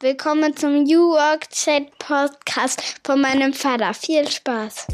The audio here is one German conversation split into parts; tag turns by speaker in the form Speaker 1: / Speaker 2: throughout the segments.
Speaker 1: Willkommen zum New Work Chat Podcast von meinem Vater. Viel Spaß.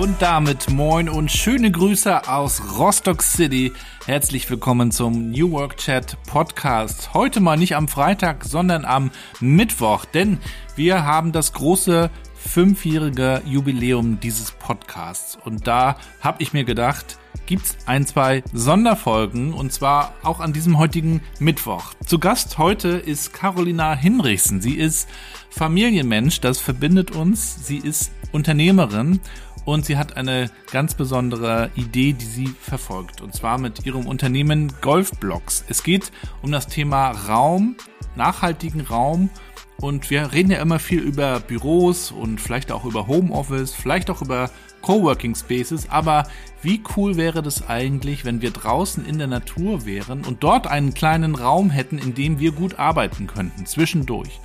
Speaker 2: Und damit moin und schöne Grüße aus Rostock City. Herzlich willkommen zum New Work Chat Podcast. Heute mal nicht am Freitag, sondern am Mittwoch, denn wir haben das große fünfjährige Jubiläum dieses Podcasts. Und da habe ich mir gedacht, gibt's ein, zwei Sonderfolgen und zwar auch an diesem heutigen Mittwoch. Zu Gast heute ist Carolina Hinrichsen. Sie ist Familienmensch, das verbindet uns. Sie ist Unternehmerin und sie hat eine ganz besondere Idee, die sie verfolgt. Und zwar mit ihrem Unternehmen Golfblocks. Es geht um das Thema Raum, nachhaltigen Raum. Und wir reden ja immer viel über Büros und vielleicht auch über Homeoffice, vielleicht auch über Coworking Spaces. Aber wie cool wäre das eigentlich, wenn wir draußen in der Natur wären und dort einen kleinen Raum hätten, in dem wir gut arbeiten könnten, zwischendurch.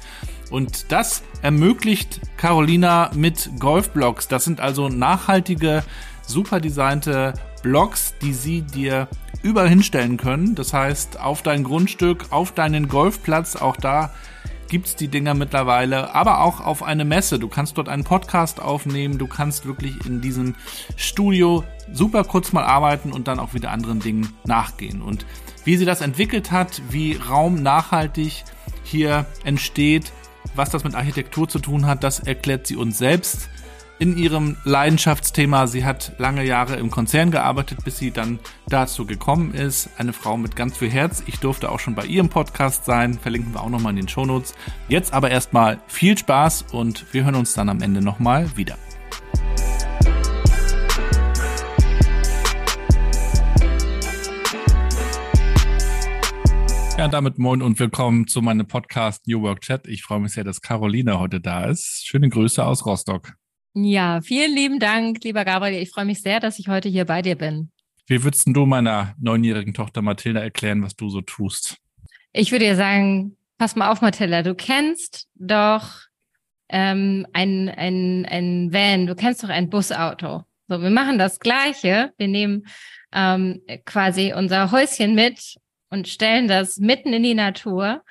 Speaker 2: Und das ermöglicht Carolina mit Golfblocks. Das sind also nachhaltige, super designte Blocks, die sie dir überall hinstellen können. Das heißt, auf dein Grundstück, auf deinen Golfplatz, auch da gibt's die Dinger mittlerweile, aber auch auf eine Messe. Du kannst dort einen Podcast aufnehmen, du kannst wirklich in diesem Studio super kurz mal arbeiten und dann auch wieder anderen Dingen nachgehen. Und wie sie das entwickelt hat, wie Raum nachhaltig hier entsteht, was das mit Architektur zu tun hat, das erklärt sie uns selbst in ihrem Leidenschaftsthema. Sie hat lange Jahre im Konzern gearbeitet, bis sie dann dazu gekommen ist. Eine Frau mit ganz viel Herz. Ich durfte auch schon bei ihrem Podcast sein. Verlinken wir auch nochmal in den Shownotes. Jetzt aber erstmal viel Spaß und wir hören uns dann am Ende nochmal wieder. Ja, damit moin und willkommen zu meinem Podcast New Work Chat. Ich freue mich sehr, dass Caroline heute da ist. Schöne Grüße aus Rostock.
Speaker 3: Ja, vielen lieben Dank, lieber Gabriel. Ich freue mich sehr, dass ich heute hier bei dir bin.
Speaker 2: Wie würdest du meiner neunjährigen Tochter Mathilda erklären, was du so tust?
Speaker 3: Ich würde dir sagen, pass mal auf, Mathilda, du kennst doch ähm, ein, ein, ein Van, du kennst doch ein Busauto. So, wir machen das Gleiche. Wir nehmen ähm, quasi unser Häuschen mit und stellen das mitten in die Natur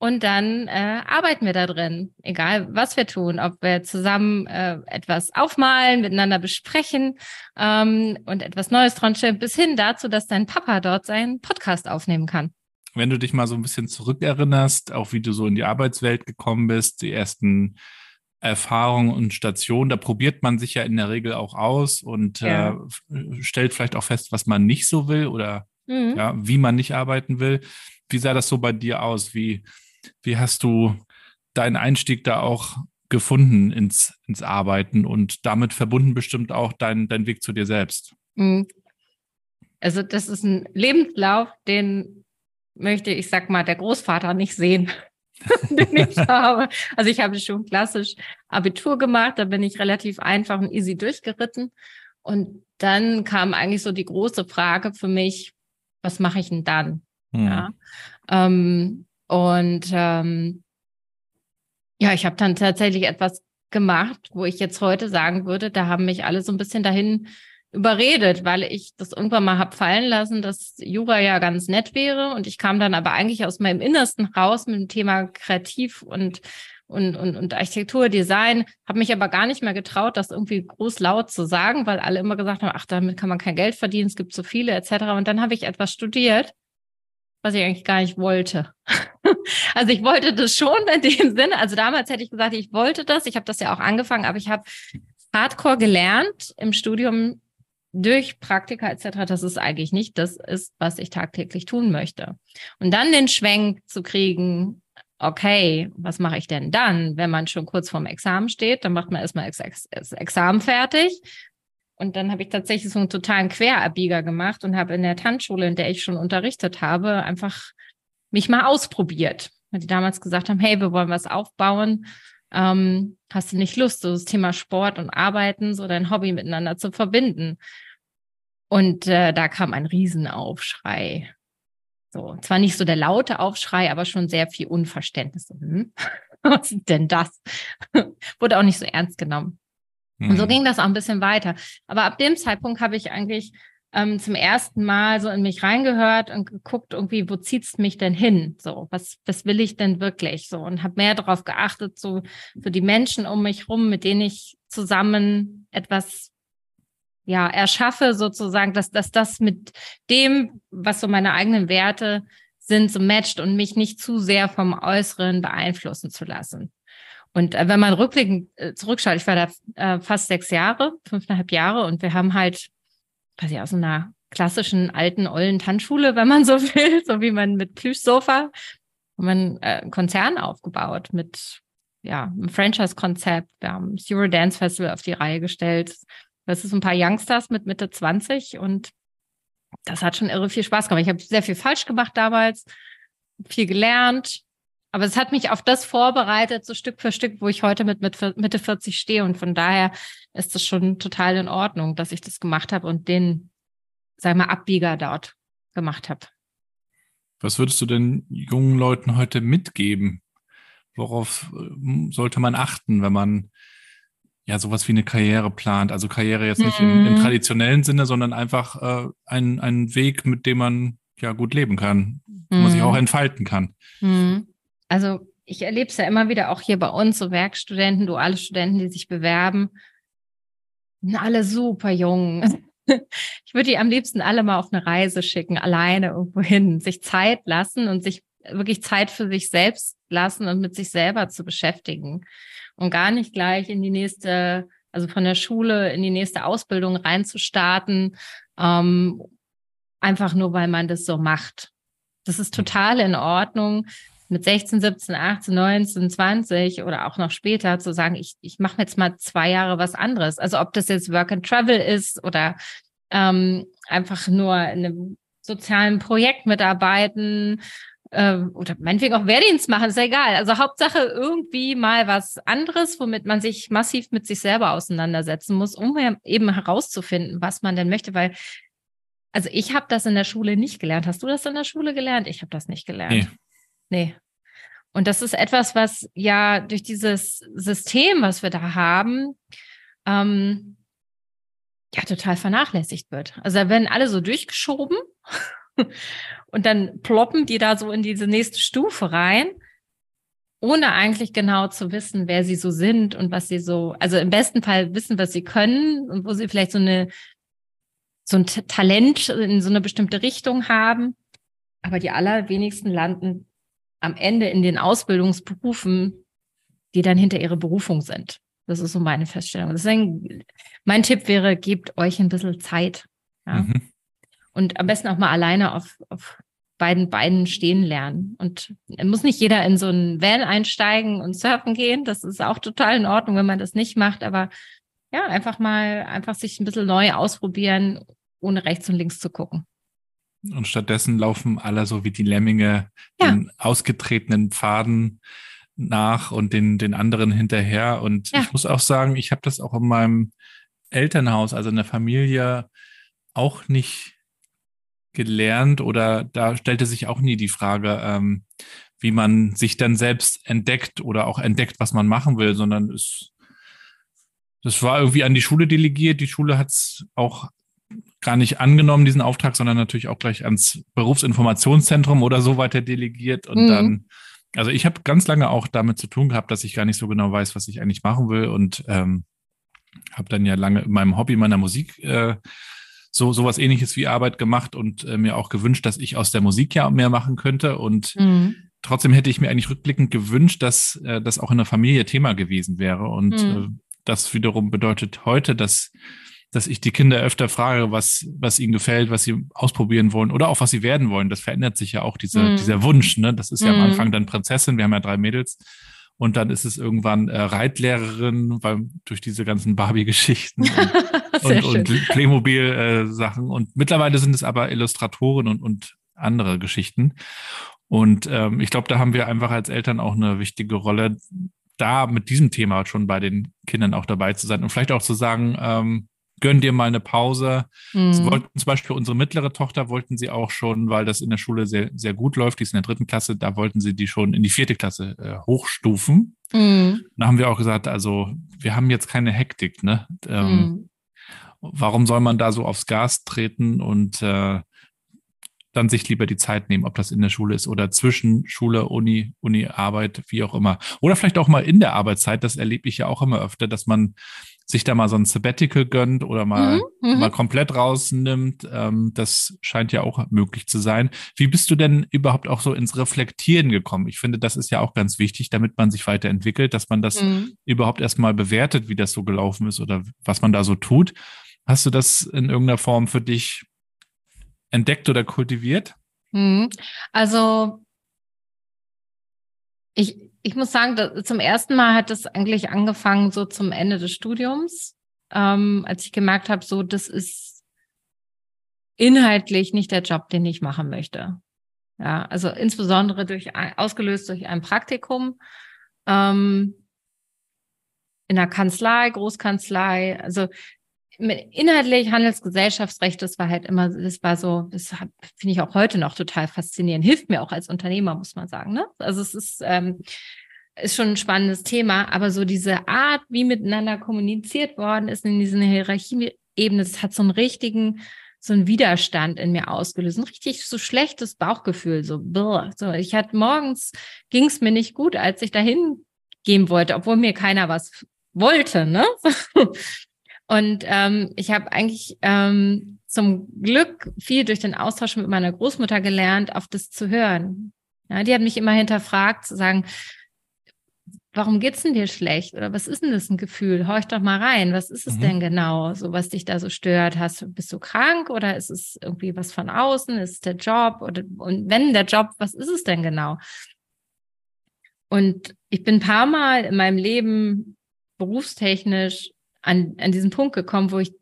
Speaker 3: und dann äh, arbeiten wir da drin, egal was wir tun, ob wir zusammen äh, etwas aufmalen, miteinander besprechen ähm, und etwas Neues dran stellen, bis hin dazu, dass dein Papa dort seinen Podcast aufnehmen kann.
Speaker 2: Wenn du dich mal so ein bisschen zurückerinnerst, auch wie du so in die Arbeitswelt gekommen bist, die ersten Erfahrungen und Stationen, da probiert man sich ja in der Regel auch aus und ja. äh, stellt vielleicht auch fest, was man nicht so will oder mhm. ja, wie man nicht arbeiten will. Wie sah das so bei dir aus? Wie, wie hast du deinen Einstieg da auch gefunden ins, ins Arbeiten und damit verbunden bestimmt auch dein, dein Weg zu dir selbst? Mhm.
Speaker 3: Also das ist ein Lebenslauf, den möchte ich sag mal der Großvater nicht sehen. den ich habe. Also ich habe schon klassisch Abitur gemacht, da bin ich relativ einfach und easy durchgeritten. Und dann kam eigentlich so die große Frage für mich, was mache ich denn dann? Mhm. Ja. Ähm, und ähm, ja, ich habe dann tatsächlich etwas gemacht, wo ich jetzt heute sagen würde, da haben mich alle so ein bisschen dahin überredet, weil ich das irgendwann mal hab fallen lassen, dass Jura ja ganz nett wäre. Und ich kam dann aber eigentlich aus meinem Innersten raus mit dem Thema Kreativ und und, und, und Architektur, Design, habe mich aber gar nicht mehr getraut, das irgendwie groß laut zu sagen, weil alle immer gesagt haben, ach, damit kann man kein Geld verdienen, es gibt so viele etc. Und dann habe ich etwas studiert, was ich eigentlich gar nicht wollte. also ich wollte das schon in dem Sinne. Also damals hätte ich gesagt, ich wollte das. Ich habe das ja auch angefangen, aber ich habe Hardcore gelernt im Studium durch Praktika etc., das ist eigentlich nicht das ist, was ich tagtäglich tun möchte. Und dann den Schwenk zu kriegen, okay, was mache ich denn dann, wenn man schon kurz vorm Examen steht? Dann macht man erstmal das Examen fertig. Und dann habe ich tatsächlich so einen totalen Querabbieger gemacht und habe in der Tanzschule, in der ich schon unterrichtet habe, einfach mich mal ausprobiert. Weil die damals gesagt haben, hey, wir wollen was aufbauen. Ähm, hast du nicht Lust, so das Thema Sport und Arbeiten, so dein Hobby miteinander zu verbinden? Und äh, da kam ein Riesenaufschrei. So, zwar nicht so der laute Aufschrei, aber schon sehr viel Unverständnis. Hm? Was ist denn das? Wurde auch nicht so ernst genommen. Mhm. Und so mhm. ging das auch ein bisschen weiter. Aber ab dem Zeitpunkt habe ich eigentlich ähm, zum ersten Mal so in mich reingehört und geguckt, irgendwie, wo zieht's mich denn hin? So, was, was will ich denn wirklich? So, und habe mehr darauf geachtet, so für die Menschen um mich rum, mit denen ich zusammen etwas ja, erschaffe, sozusagen, dass, dass das mit dem, was so meine eigenen Werte sind, so matcht und mich nicht zu sehr vom Äußeren beeinflussen zu lassen. Und äh, wenn man rückblickend äh, zurückschaut, ich war da äh, fast sechs Jahre, fünfeinhalb Jahre und wir haben halt quasi aus einer klassischen alten, ollen Tanzschule, wenn man so will, so wie man mit Plüschsofa, wir äh, einen Konzern aufgebaut mit ja, einem Franchise-Konzept. Wir haben das Eurodance Festival auf die Reihe gestellt. Das ist ein paar Youngsters mit Mitte 20 und das hat schon irre viel Spaß gemacht. Ich habe sehr viel falsch gemacht damals, viel gelernt, aber es hat mich auf das vorbereitet, so Stück für Stück, wo ich heute mit, mit Mitte 40 stehe. Und von daher ist es schon total in Ordnung, dass ich das gemacht habe und den, sag mal, Abbieger dort gemacht habe.
Speaker 2: Was würdest du denn jungen Leuten heute mitgeben? Worauf äh, sollte man achten, wenn man ja sowas wie eine Karriere plant? Also Karriere jetzt nicht mhm. im, im, traditionellen Sinne, sondern einfach äh, ein, ein Weg, mit dem man ja gut leben kann, wo man sich auch mhm. entfalten kann.
Speaker 3: Mhm also ich erlebe es ja immer wieder auch hier bei uns, so Werkstudenten, duale Studenten, die sich bewerben, sind alle super jung. Ich würde die am liebsten alle mal auf eine Reise schicken, alleine irgendwo hin, sich Zeit lassen und sich wirklich Zeit für sich selbst lassen und mit sich selber zu beschäftigen und gar nicht gleich in die nächste, also von der Schule in die nächste Ausbildung reinzustarten, ähm, einfach nur weil man das so macht. Das ist total in Ordnung, mit 16, 17, 18, 19, 20 oder auch noch später zu sagen, ich, ich mache jetzt mal zwei Jahre was anderes. Also ob das jetzt Work and Travel ist oder ähm, einfach nur in einem sozialen Projekt mitarbeiten äh, oder meinetwegen auch Wehrdienst machen, ist ja egal. Also Hauptsache irgendwie mal was anderes, womit man sich massiv mit sich selber auseinandersetzen muss, um eben herauszufinden, was man denn möchte, weil also ich habe das in der Schule nicht gelernt. Hast du das in der Schule gelernt? Ich habe das nicht gelernt. Nee. Nee. Und das ist etwas, was ja durch dieses System, was wir da haben, ähm, ja total vernachlässigt wird. Also da werden alle so durchgeschoben und dann ploppen die da so in diese nächste Stufe rein, ohne eigentlich genau zu wissen, wer sie so sind und was sie so, also im besten Fall wissen, was sie können und wo sie vielleicht so eine so ein Talent in so eine bestimmte Richtung haben. Aber die allerwenigsten landen am Ende in den Ausbildungsberufen, die dann hinter ihre Berufung sind. Das ist so meine Feststellung. Deswegen, mein Tipp wäre, gebt euch ein bisschen Zeit. Ja? Mhm. Und am besten auch mal alleine auf, auf beiden Beinen stehen lernen. Und muss nicht jeder in so einen Van einsteigen und surfen gehen. Das ist auch total in Ordnung, wenn man das nicht macht. Aber ja, einfach mal, einfach sich ein bisschen neu ausprobieren, ohne rechts und links zu gucken.
Speaker 2: Und stattdessen laufen alle so wie die Lemminge ja. den ausgetretenen Pfaden nach und den, den anderen hinterher. Und ja. ich muss auch sagen, ich habe das auch in meinem Elternhaus, also in der Familie, auch nicht gelernt oder da stellte sich auch nie die Frage, ähm, wie man sich dann selbst entdeckt oder auch entdeckt, was man machen will, sondern es, das war irgendwie an die Schule delegiert. Die Schule hat es auch gar nicht angenommen, diesen Auftrag, sondern natürlich auch gleich ans Berufsinformationszentrum oder so weiter delegiert. Und mhm. dann, also ich habe ganz lange auch damit zu tun gehabt, dass ich gar nicht so genau weiß, was ich eigentlich machen will. Und ähm, habe dann ja lange in meinem Hobby, meiner Musik, äh, so sowas ähnliches wie Arbeit gemacht und äh, mir auch gewünscht, dass ich aus der Musik ja mehr machen könnte. Und mhm. trotzdem hätte ich mir eigentlich rückblickend gewünscht, dass äh, das auch in der Familie Thema gewesen wäre. Und mhm. äh, das wiederum bedeutet heute, dass dass ich die Kinder öfter frage, was, was ihnen gefällt, was sie ausprobieren wollen oder auch was sie werden wollen. Das verändert sich ja auch, diese, mm. dieser Wunsch. Ne? Das ist ja am mhm. Anfang dann Prinzessin, wir haben ja drei Mädels. Und dann ist es irgendwann äh, Reitlehrerin, weil durch diese ganzen Barbie-Geschichten und, und, und Playmobil-Sachen. Äh, und mittlerweile sind es aber Illustratoren und, und andere Geschichten. Und ähm, ich glaube, da haben wir einfach als Eltern auch eine wichtige Rolle, da mit diesem Thema schon bei den Kindern auch dabei zu sein und vielleicht auch zu sagen, ähm, gönn dir mal eine Pause.
Speaker 3: Mhm.
Speaker 2: Sie wollten zum Beispiel unsere mittlere Tochter wollten sie auch schon, weil das in der Schule sehr, sehr gut läuft, die ist in der dritten Klasse, da wollten sie die schon in die vierte Klasse äh, hochstufen.
Speaker 3: Mhm.
Speaker 2: Da haben wir auch gesagt, also wir haben jetzt keine Hektik, ne? Ähm,
Speaker 3: Mhm.
Speaker 2: Warum soll man da so aufs Gas treten und äh, dann sich lieber die Zeit nehmen, ob das in der Schule ist oder zwischen Schule, Uni, Uni, Arbeit, wie auch immer. Oder vielleicht auch mal in der Arbeitszeit, das erlebe ich ja auch immer öfter, dass man sich da mal so ein Sabbatical gönnt oder mal,
Speaker 3: Mhm, mhm.
Speaker 2: mal komplett rausnimmt. Ähm, das scheint ja auch möglich zu sein. Wie bist du denn überhaupt auch so ins Reflektieren gekommen? Ich finde, das ist ja auch ganz wichtig, damit man sich weiterentwickelt, dass man das
Speaker 3: Mhm.
Speaker 2: überhaupt erstmal bewertet, wie das so gelaufen ist oder was man da so tut. Hast du das in irgendeiner Form für dich entdeckt oder kultiviert?
Speaker 3: Mhm. Also ich, ich muss sagen, da- zum ersten Mal hat es eigentlich angefangen so zum Ende des Studiums, ähm, als ich gemerkt habe, so das ist inhaltlich nicht der Job, den ich machen möchte. Ja, also insbesondere durch ausgelöst durch ein Praktikum ähm, in der Kanzlei, Großkanzlei. Also inhaltlich Handelsgesellschaftsrecht, das war halt immer, das war so, das finde ich auch heute noch total faszinierend. Hilft mir auch als Unternehmer, muss man sagen. Ne? Also es ist, ähm, ist schon ein spannendes Thema, aber so diese Art, wie miteinander kommuniziert worden ist in diesen Hierarchieebene, das hat so einen richtigen, so einen Widerstand in mir ausgelöst. Ein richtig so schlechtes Bauchgefühl, so, brr. so ich hatte morgens ging es mir nicht gut, als ich dahin gehen wollte, obwohl mir keiner was wollte, ne? Und ähm, ich habe eigentlich ähm, zum Glück viel durch den Austausch mit meiner Großmutter gelernt, auf das zu hören. Ja, die hat mich immer hinterfragt, zu sagen, warum geht's denn dir schlecht? Oder was ist denn das ein Gefühl? Horch doch mal rein. Was ist es
Speaker 2: Mhm.
Speaker 3: denn genau, so was dich da so stört? Hast du, bist du krank oder ist es irgendwie was von außen? Ist es der Job? Oder und wenn der Job, was ist es denn genau? Und ich bin ein paar Mal in meinem Leben berufstechnisch an, an diesen Punkt gekommen, wo ich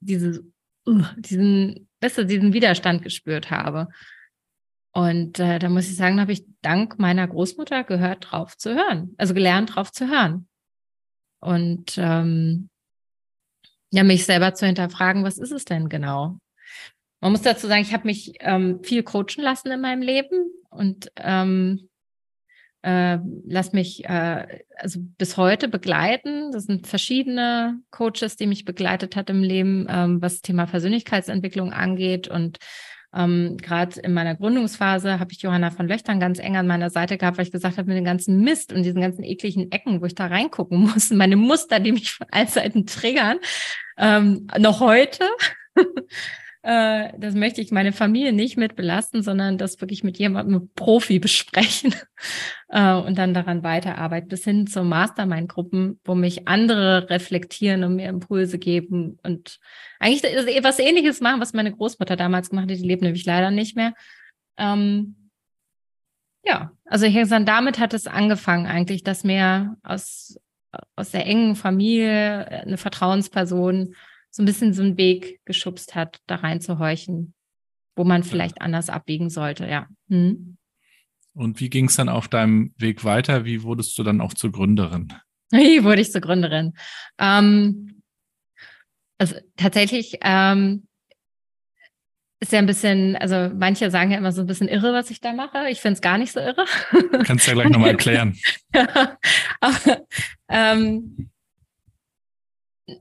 Speaker 3: diese, uh, diesen, weißt du, diesen Widerstand gespürt habe. Und äh, da muss ich sagen, habe ich dank meiner Großmutter gehört, drauf zu hören. Also gelernt, drauf zu hören. Und ähm, ja, mich selber zu hinterfragen, was ist es denn genau? Man muss dazu sagen, ich habe mich ähm, viel coachen lassen in meinem Leben und ähm, äh, lass mich äh, also bis heute begleiten. Das sind verschiedene Coaches, die mich begleitet hat im Leben, ähm, was Thema Persönlichkeitsentwicklung angeht. Und ähm, gerade in meiner Gründungsphase habe ich Johanna von Löchtern ganz eng an meiner Seite gehabt, weil ich gesagt habe, mit dem ganzen Mist und diesen ganzen ekligen Ecken, wo ich da reingucken muss, meine Muster, die mich von allen Seiten triggern, ähm, noch heute. Äh, das möchte ich meine Familie nicht mit belasten, sondern das wirklich mit jemandem Profi besprechen äh, und dann daran weiterarbeiten, bis hin zu Mastermind-Gruppen, wo mich andere reflektieren und mir Impulse geben und eigentlich was ähnliches machen, was meine Großmutter damals gemacht hat, die lebt nämlich leider nicht mehr. Ähm, ja, also hier damit hat es angefangen eigentlich, dass mir aus, aus der engen Familie eine Vertrauensperson so ein bisschen so einen Weg geschubst hat, da reinzuhorchen, wo man vielleicht anders abbiegen sollte, ja. Hm.
Speaker 2: Und wie ging es dann auf deinem Weg weiter? Wie wurdest du dann auch zur Gründerin?
Speaker 3: Wie wurde ich zur Gründerin? Ähm, also tatsächlich ähm, ist ja ein bisschen, also manche sagen ja immer so ein bisschen irre, was ich da mache. Ich finde es gar nicht so irre.
Speaker 2: Kannst du ja gleich nochmal erklären.
Speaker 3: Aber, ähm,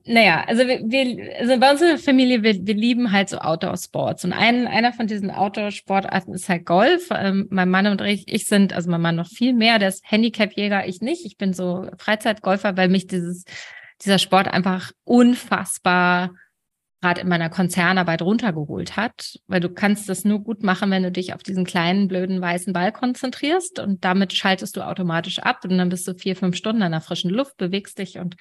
Speaker 3: naja, also wir, wir, also bei unserer Familie, wir, wir lieben halt so Outdoor-Sports. Und ein, einer von diesen Outdoor-Sportarten ist halt Golf. Ähm, mein Mann und ich, ich sind, also mein Mann noch viel mehr, der ist Handicap-Jäger, ich nicht. Ich bin so Freizeitgolfer, weil mich dieses, dieser Sport einfach unfassbar gerade in meiner Konzernarbeit runtergeholt hat, weil du kannst das nur gut machen, wenn du dich auf diesen kleinen, blöden, weißen Ball konzentrierst und damit schaltest du automatisch ab und dann bist du vier, fünf Stunden in der frischen Luft, bewegst dich und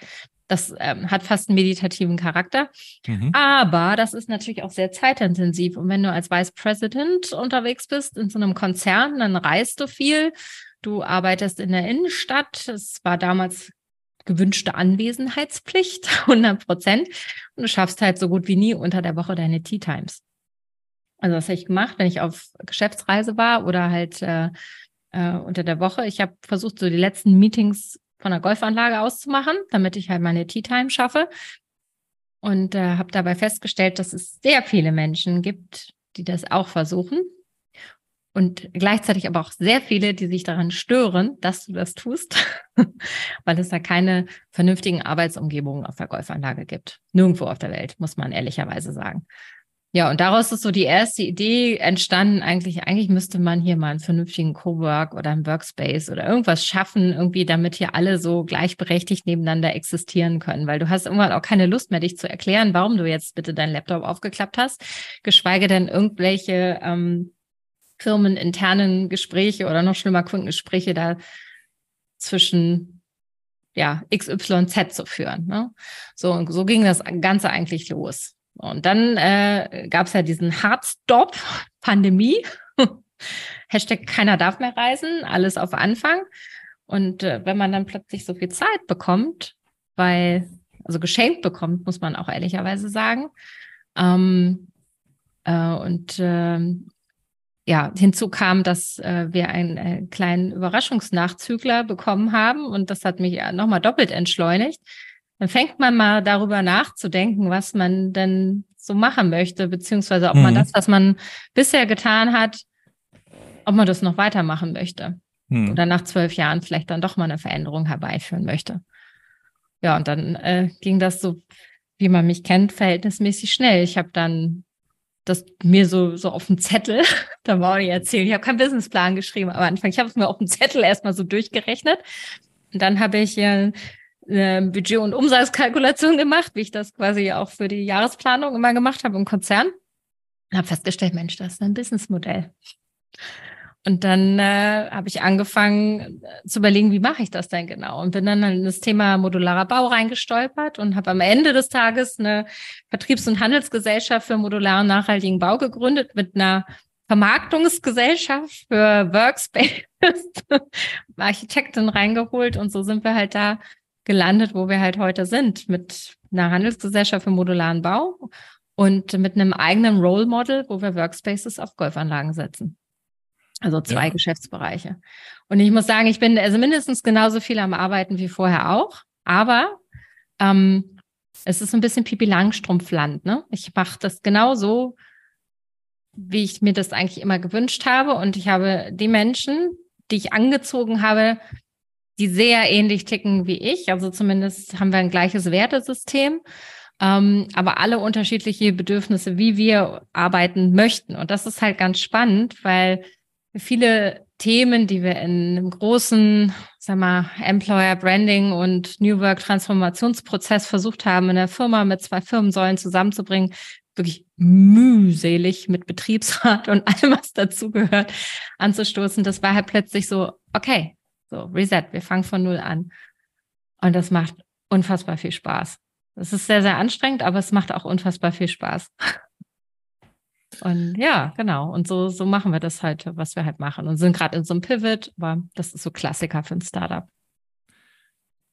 Speaker 3: das ähm, hat fast einen meditativen Charakter.
Speaker 2: Mhm.
Speaker 3: Aber das ist natürlich auch sehr zeitintensiv. Und wenn du als Vice President unterwegs bist in so einem Konzern, dann reist du viel. Du arbeitest in der Innenstadt. Es war damals gewünschte Anwesenheitspflicht, 100 Prozent. Und du schaffst halt so gut wie nie unter der Woche deine Tea Times. Also was habe ich gemacht, wenn ich auf Geschäftsreise war oder halt äh, äh, unter der Woche? Ich habe versucht, so die letzten Meetings von der Golfanlage auszumachen, damit ich halt meine Tea Time schaffe. und äh, habe dabei festgestellt, dass es sehr viele Menschen gibt, die das auch versuchen. Und gleichzeitig aber auch sehr viele, die sich daran stören, dass du das tust, weil es da keine vernünftigen Arbeitsumgebungen auf der Golfanlage gibt. Nirgendwo auf der Welt, muss man ehrlicherweise sagen. Ja, und daraus ist so die erste Idee entstanden, eigentlich, eigentlich müsste man hier mal einen vernünftigen Cowork oder einen Workspace oder irgendwas schaffen, irgendwie, damit hier alle so gleichberechtigt nebeneinander existieren können, weil du hast irgendwann auch keine Lust mehr, dich zu erklären, warum du jetzt bitte deinen Laptop aufgeklappt hast, geschweige denn irgendwelche ähm, firmeninternen Gespräche oder noch schlimmer Kundengespräche da zwischen ja, XYZ zu führen. Ne? So, so ging das Ganze eigentlich los. Und dann äh, gab es ja diesen Hardstop, Pandemie. Hashtag keiner darf mehr reisen, alles auf Anfang. Und äh, wenn man dann plötzlich so viel Zeit bekommt, weil, also geschenkt bekommt, muss man auch ehrlicherweise sagen. Ähm, äh, und ähm, ja, hinzu kam, dass äh, wir einen äh, kleinen Überraschungsnachzügler bekommen haben und das hat mich nochmal doppelt entschleunigt. Dann fängt man mal darüber nachzudenken, was man denn so machen möchte, beziehungsweise ob mhm. man das, was man bisher getan hat, ob man das noch weitermachen möchte. Mhm. Oder nach zwölf Jahren vielleicht dann doch mal eine Veränderung herbeiführen möchte. Ja, und dann äh, ging das so, wie man mich kennt, verhältnismäßig schnell. Ich habe dann das mir so, so auf dem Zettel, da war auch nicht erzählen, ich habe keinen Businessplan geschrieben am Anfang, ich habe es mir auf dem Zettel erstmal so durchgerechnet. Und dann habe ich äh, eine Budget- und Umsatzkalkulation gemacht, wie ich das quasi auch für die Jahresplanung immer gemacht habe im Konzern. Und habe festgestellt, Mensch, das ist ein Businessmodell. Und dann äh, habe ich angefangen äh, zu überlegen, wie mache ich das denn genau? Und bin dann in das Thema modularer Bau reingestolpert und habe am Ende des Tages eine Vertriebs- und Handelsgesellschaft für modularen nachhaltigen Bau gegründet mit einer Vermarktungsgesellschaft für Workspace, Architektin reingeholt und so sind wir halt da gelandet, wo wir halt heute sind, mit einer Handelsgesellschaft für modularen Bau und mit einem eigenen Role Model, wo wir Workspaces auf Golfanlagen setzen. Also zwei ja. Geschäftsbereiche. Und ich muss sagen, ich bin also mindestens genauso viel am Arbeiten wie vorher auch. Aber ähm, es ist ein bisschen Pipi Langstrumpfland. Ne? Ich mache das genauso, wie ich mir das eigentlich immer gewünscht habe. Und ich habe die Menschen, die ich angezogen habe, die sehr ähnlich ticken wie ich. Also zumindest haben wir ein gleiches Wertesystem, ähm, aber alle unterschiedliche Bedürfnisse, wie wir arbeiten möchten. Und das ist halt ganz spannend, weil viele Themen, die wir in einem großen, sag mal, Employer Branding und New Work Transformationsprozess versucht haben, in der Firma mit zwei Firmensäulen zusammenzubringen, wirklich mühselig mit Betriebsrat und allem, was dazugehört, anzustoßen. Das war halt plötzlich so, okay, so Reset, wir fangen von Null an. Und das macht unfassbar viel Spaß. Es ist sehr, sehr anstrengend, aber es macht auch unfassbar viel Spaß. Und ja, genau. Und so, so machen wir das halt, was wir halt machen. Und sind gerade in so einem Pivot, aber das ist so Klassiker für ein Startup.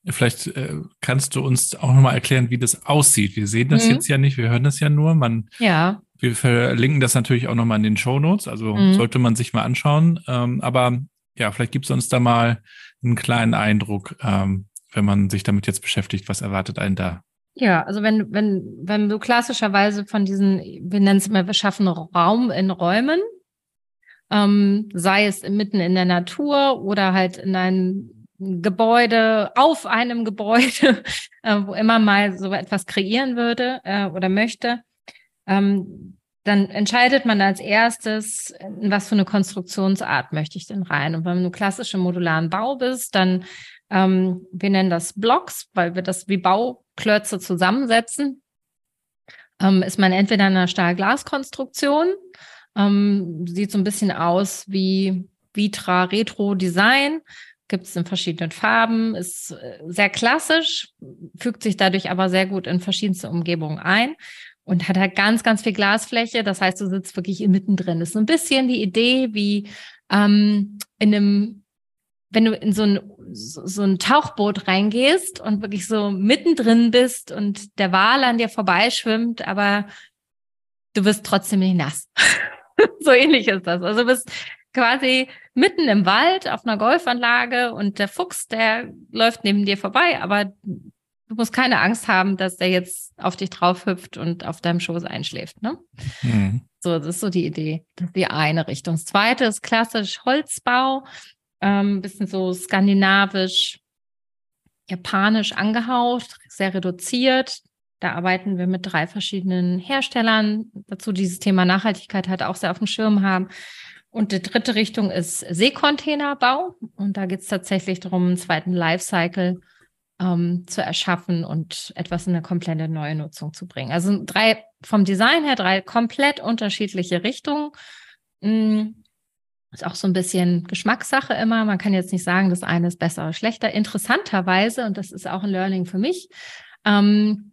Speaker 2: Vielleicht äh, kannst du uns auch nochmal erklären, wie das aussieht. Wir sehen das mhm. jetzt ja nicht, wir hören das ja nur. Man,
Speaker 3: ja.
Speaker 2: Wir verlinken das natürlich auch nochmal in den Show Notes, also mhm. sollte man sich mal anschauen. Ähm, aber ja, vielleicht gibt es uns da mal einen kleinen Eindruck, ähm, wenn man sich damit jetzt beschäftigt, was erwartet einen da?
Speaker 3: Ja, also wenn, wenn, wenn du klassischerweise von diesen, wir nennen es immer, wir schaffen Raum in Räumen, ähm, sei es mitten in der Natur oder halt in einem Gebäude, auf einem Gebäude, äh, wo immer mal so etwas kreieren würde äh, oder möchte, ähm, dann entscheidet man als erstes, was für eine Konstruktionsart möchte ich denn rein. Und wenn du klassisch im modularen Bau bist, dann, ähm, wir nennen das Blocks, weil wir das wie Bau Klötze zusammensetzen, ähm, ist man entweder in einer Stahlglaskonstruktion, ähm, sieht so ein bisschen aus wie Vitra Retro Design, gibt es in verschiedenen Farben, ist äh, sehr klassisch, fügt sich dadurch aber sehr gut in verschiedenste Umgebungen ein und hat halt ganz, ganz viel Glasfläche. Das heißt, du sitzt wirklich mittendrin. Das ist so ein bisschen die Idee wie ähm, in einem wenn du in so ein, so ein Tauchboot reingehst und wirklich so mittendrin bist und der Wal an dir vorbeischwimmt, aber du wirst trotzdem nicht nass. so ähnlich ist das. Also du bist quasi mitten im Wald auf einer Golfanlage und der Fuchs, der läuft neben dir vorbei, aber du musst keine Angst haben, dass der jetzt auf dich drauf hüpft und auf deinem Schoß einschläft. Ne? Mhm. So, das ist so die Idee. Das ist die eine Richtung. Das zweite ist klassisch Holzbau, ähm, bisschen so skandinavisch, japanisch angehaucht, sehr reduziert. Da arbeiten wir mit drei verschiedenen Herstellern. Dazu dieses Thema Nachhaltigkeit halt auch sehr auf dem Schirm haben. Und die dritte Richtung ist Seekontainerbau. Und da geht es tatsächlich darum, einen zweiten Lifecycle ähm, zu erschaffen und etwas in eine komplette neue Nutzung zu bringen. Also drei vom Design her drei komplett unterschiedliche Richtungen. Mhm. Ist auch so ein bisschen Geschmackssache immer. Man kann jetzt nicht sagen, das eine ist besser oder schlechter. Interessanterweise, und das ist auch ein Learning für mich, ähm,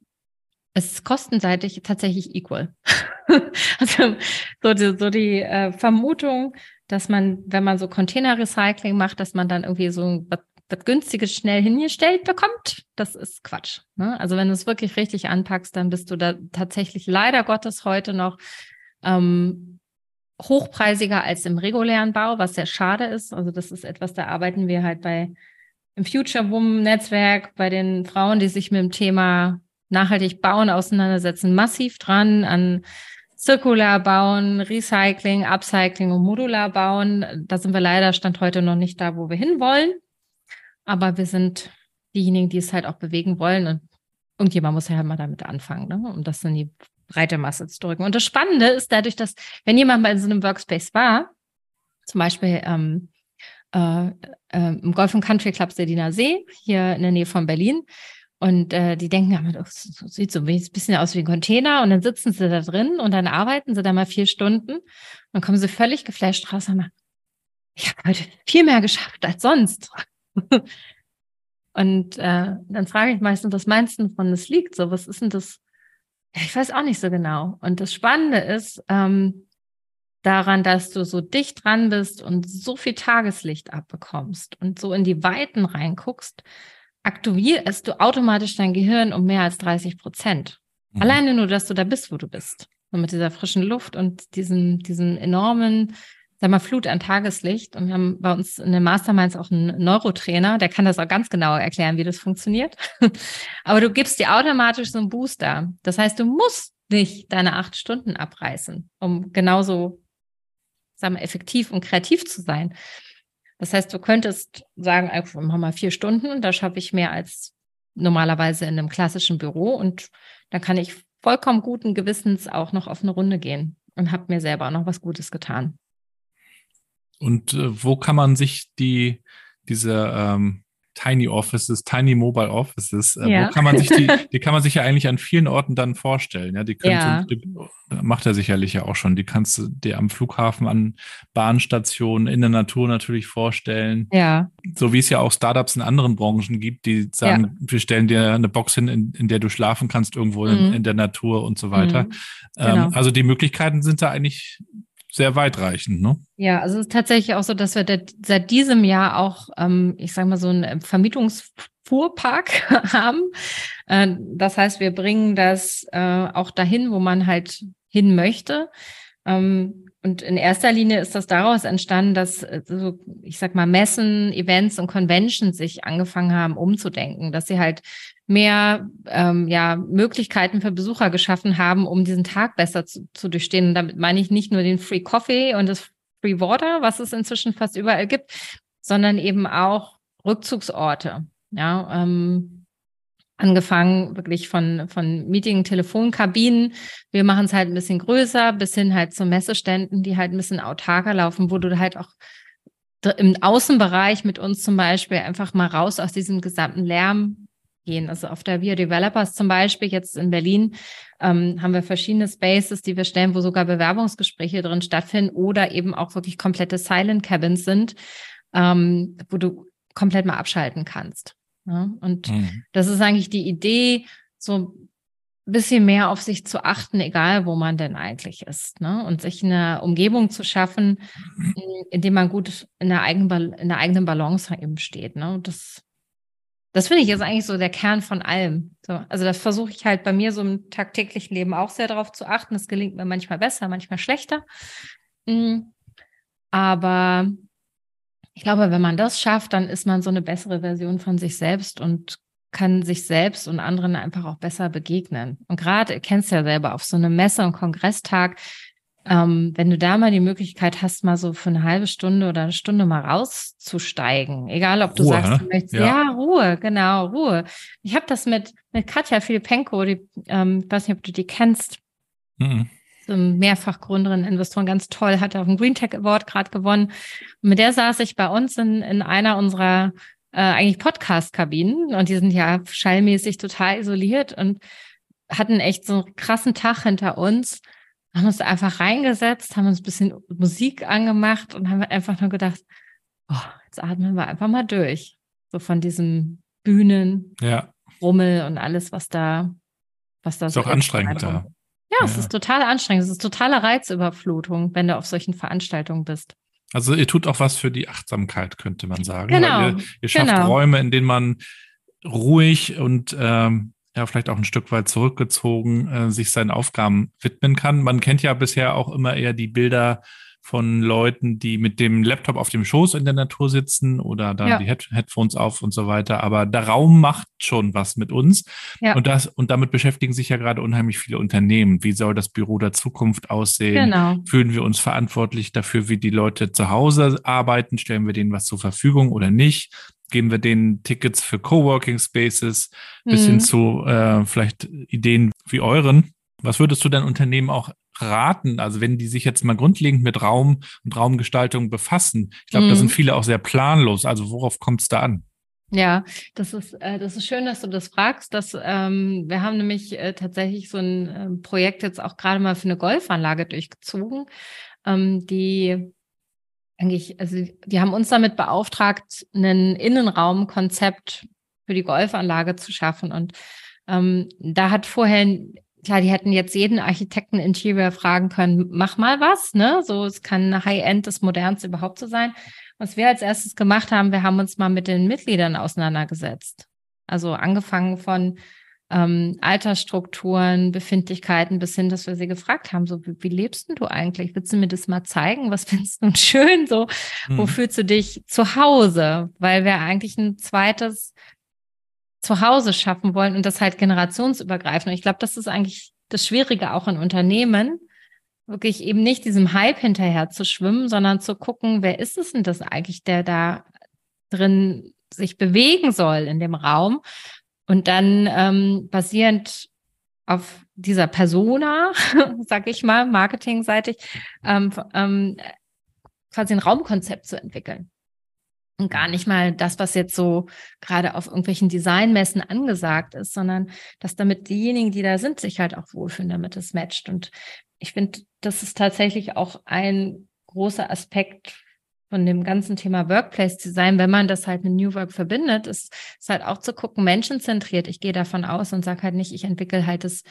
Speaker 3: ist kostenseitig tatsächlich equal. also so die, so die äh, Vermutung, dass man, wenn man so Container-Recycling macht, dass man dann irgendwie so was Günstiges schnell hingestellt bekommt, das ist Quatsch. Ne? Also wenn du es wirklich richtig anpackst, dann bist du da tatsächlich leider Gottes heute noch ähm, hochpreisiger als im regulären Bau, was sehr schade ist. Also das ist etwas, da arbeiten wir halt bei im Future Woman Netzwerk bei den Frauen, die sich mit dem Thema nachhaltig bauen, auseinandersetzen, massiv dran an Zirkular bauen, Recycling, Upcycling und Modular bauen. Da sind wir leider Stand heute noch nicht da, wo wir hinwollen. Aber wir sind diejenigen, die es halt auch bewegen wollen. Und irgendjemand muss ja halt mal damit anfangen, ne? um das in die breite Masse zu drücken. Und das Spannende ist dadurch, dass, wenn jemand mal in so einem Workspace war, zum Beispiel ähm, äh, äh, im Golf und Country Club Sediner See, hier in der Nähe von Berlin, und äh, die denken, ja, das sieht so ein bisschen aus wie ein Container. Und dann sitzen sie da drin und dann arbeiten sie da mal vier Stunden. Dann kommen sie völlig geflasht raus und sagen, ich habe heute viel mehr geschafft als sonst. und äh, dann frage ich meistens, was meinst du, von das liegt? So, was ist denn das? Ich weiß auch nicht so genau. Und das Spannende ist ähm, daran, dass du so dicht dran bist und so viel Tageslicht abbekommst und so in die Weiten reinguckst, aktivierst du automatisch dein Gehirn um mehr als 30 Prozent. Mhm. Alleine nur, dass du da bist, wo du bist. Und mit dieser frischen Luft und diesen, diesen enormen, sag mal, Flut an Tageslicht. Und wir haben bei uns in den Masterminds auch einen Neurotrainer, der kann das auch ganz genau erklären, wie das funktioniert. Aber du gibst dir automatisch so einen Booster. Das heißt, du musst nicht deine acht Stunden abreißen, um genauso, sagen wir, effektiv und kreativ zu sein. Das heißt, du könntest sagen, wir machen mal vier Stunden, da schaffe ich mehr als normalerweise in einem klassischen Büro und dann kann ich vollkommen guten Gewissens auch noch auf eine Runde gehen und habe mir selber auch noch was Gutes getan.
Speaker 2: Und äh, wo kann man sich die, diese ähm, Tiny Offices, Tiny Mobile Offices. Äh, ja. Wo kann man sich die, die kann man sich ja eigentlich an vielen Orten dann vorstellen. Ja, die, ja. die macht er sicherlich ja auch schon. Die kannst du dir am Flughafen, an Bahnstationen, in der Natur natürlich vorstellen.
Speaker 3: Ja.
Speaker 2: So wie es ja auch Startups in anderen Branchen gibt, die sagen, ja. wir stellen dir eine Box hin, in, in der du schlafen kannst, irgendwo mhm. in, in, der Natur und so weiter. Mhm. Genau. Ähm, also die Möglichkeiten sind da eigentlich sehr weitreichend, ne?
Speaker 3: Ja, also es ist tatsächlich auch so, dass wir seit diesem Jahr auch, ähm, ich sage mal, so einen Vermietungsfuhrpark haben. Äh, das heißt, wir bringen das äh, auch dahin, wo man halt hin möchte. Ähm, und in erster Linie ist das daraus entstanden, dass äh, so, ich sag mal, Messen, Events und Conventions sich angefangen haben, umzudenken, dass sie halt mehr ähm, ja, Möglichkeiten für Besucher geschaffen haben, um diesen Tag besser zu, zu durchstehen. Und damit meine ich nicht nur den Free Coffee und das Free Water, was es inzwischen fast überall gibt, sondern eben auch Rückzugsorte. Ja, ähm, angefangen wirklich von, von Meeting, Telefonkabinen. Wir machen es halt ein bisschen größer, bis hin halt zu Messeständen, die halt ein bisschen autarker laufen, wo du halt auch im Außenbereich mit uns zum Beispiel einfach mal raus aus diesem gesamten Lärm gehen. Also auf der Via Developers zum Beispiel jetzt in Berlin ähm, haben wir verschiedene Spaces, die wir stellen, wo sogar Bewerbungsgespräche drin stattfinden oder eben auch wirklich komplette Silent Cabins sind, ähm, wo du komplett mal abschalten kannst. Ja? Und mhm. das ist eigentlich die Idee, so ein bisschen mehr auf sich zu achten, egal wo man denn eigentlich ist. Ne? Und sich eine Umgebung zu schaffen, in dem man gut in der eigenen, in der eigenen Balance eben steht. Ne? Und das das finde ich ist eigentlich so der Kern von allem. So, also das versuche ich halt bei mir so im tagtäglichen Leben auch sehr darauf zu achten. Das gelingt mir manchmal besser, manchmal schlechter. Mhm. Aber ich glaube, wenn man das schafft, dann ist man so eine bessere Version von sich selbst und kann sich selbst und anderen einfach auch besser begegnen. Und gerade, kennst du ja selber, auf so einem Messe- und Kongresstag, ähm, wenn du da mal die Möglichkeit hast, mal so für eine halbe Stunde oder eine Stunde mal rauszusteigen, egal ob du
Speaker 2: Ruhe,
Speaker 3: sagst, du
Speaker 2: ne?
Speaker 3: möchtest,
Speaker 2: Ja.
Speaker 3: ja. Ruhe, genau, Ruhe. Ich habe das mit, mit Katja Filipenko, die, ähm, ich weiß nicht, ob du die kennst,
Speaker 2: Mhm.
Speaker 3: so eine Mehrfachgründerin, Investoren, ganz toll, hat auf dem Green Tech Award gerade gewonnen. Und mit der saß ich bei uns in, in einer unserer äh, eigentlich Podcast-Kabinen und die sind ja schallmäßig total isoliert und hatten echt so einen krassen Tag hinter uns, haben uns einfach reingesetzt, haben uns ein bisschen Musik angemacht und haben einfach nur gedacht, oh, jetzt atmen wir einfach mal durch. So von diesem Bühnen,
Speaker 2: Ja,
Speaker 3: Rummel und alles, was da, was da
Speaker 2: ist
Speaker 3: so
Speaker 2: auch anstrengend da.
Speaker 3: ja, es
Speaker 2: Ja.
Speaker 3: ist total anstrengend. Es ist totale Reizüberflutung, wenn du auf solchen Veranstaltungen bist.
Speaker 2: Also ihr tut auch was für die Achtsamkeit, könnte man sagen.
Speaker 3: Genau,
Speaker 2: Weil ihr, ihr schafft
Speaker 3: genau.
Speaker 2: Räume, in denen man ruhig und ähm, ja, vielleicht auch ein Stück weit zurückgezogen äh, sich seinen Aufgaben widmen kann. Man kennt ja bisher auch immer eher die Bilder von Leuten, die mit dem Laptop auf dem Schoß in der Natur sitzen oder dann
Speaker 3: Ja.
Speaker 2: die Head Headphones auf und so weiter. Aber der Raum macht schon was mit uns.
Speaker 3: Ja.
Speaker 2: Und das, und damit beschäftigen sich ja gerade unheimlich viele Unternehmen. Wie soll das Büro der Zukunft aussehen?
Speaker 3: Genau.
Speaker 2: Fühlen wir uns verantwortlich dafür, wie die Leute zu Hause arbeiten? Stellen wir denen was zur Verfügung oder nicht? Geben wir denen Tickets für Coworking Spaces bis
Speaker 3: Mhm.
Speaker 2: hin zu äh, vielleicht Ideen wie euren? Was würdest du dein Unternehmen auch raten? Also wenn die sich jetzt mal grundlegend mit Raum und Raumgestaltung befassen. Ich glaube, da
Speaker 3: Mhm.
Speaker 2: sind viele auch sehr planlos. Also worauf kommt es da an?
Speaker 3: Ja, das ist, äh, das ist schön, dass du das fragst. Dass, ähm, wir haben nämlich äh, tatsächlich so ein ähm, Projekt jetzt auch gerade mal für eine Golfanlage durchgezogen, ähm, die eigentlich, also die haben uns damit beauftragt, ein Innenraumkonzept für die Golfanlage zu schaffen. Und ähm, da hat vorher, klar, die hätten jetzt jeden Architekten Interior fragen können, mach mal was, ne? So, es kann High-End das Modernste überhaupt so sein. Was wir als erstes gemacht haben, wir haben uns mal mit den Mitgliedern auseinandergesetzt. Also angefangen von ähm, Altersstrukturen, Befindlichkeiten bis hin, dass wir sie gefragt haben, so wie, wie lebst denn du eigentlich? Willst du mir das mal zeigen? Was findest du schön? So, wo
Speaker 2: Mhm.
Speaker 3: fühlst du dich zu Hause? Weil wir eigentlich ein zweites Zuhause schaffen wollen und das halt generationsübergreifend. Und ich glaube, das ist eigentlich das Schwierige auch in Unternehmen, wirklich eben nicht diesem Hype hinterher zu schwimmen, sondern zu gucken, wer ist es denn das eigentlich, der da drin sich bewegen soll in dem Raum und dann ähm, basierend auf dieser Persona, sag ich mal, marketingseitig, ähm, ähm, quasi ein Raumkonzept zu entwickeln. Und gar nicht mal das, was jetzt so gerade auf irgendwelchen Designmessen angesagt ist, sondern dass damit diejenigen, die da sind, sich halt auch wohlfühlen, damit es matcht. Und ich finde, das ist tatsächlich auch ein großer Aspekt von dem ganzen Thema Workplace Design, wenn man das halt mit New Work verbindet, ist, ist halt auch zu gucken, menschenzentriert. Ich gehe davon aus und sage halt nicht, ich entwickle halt das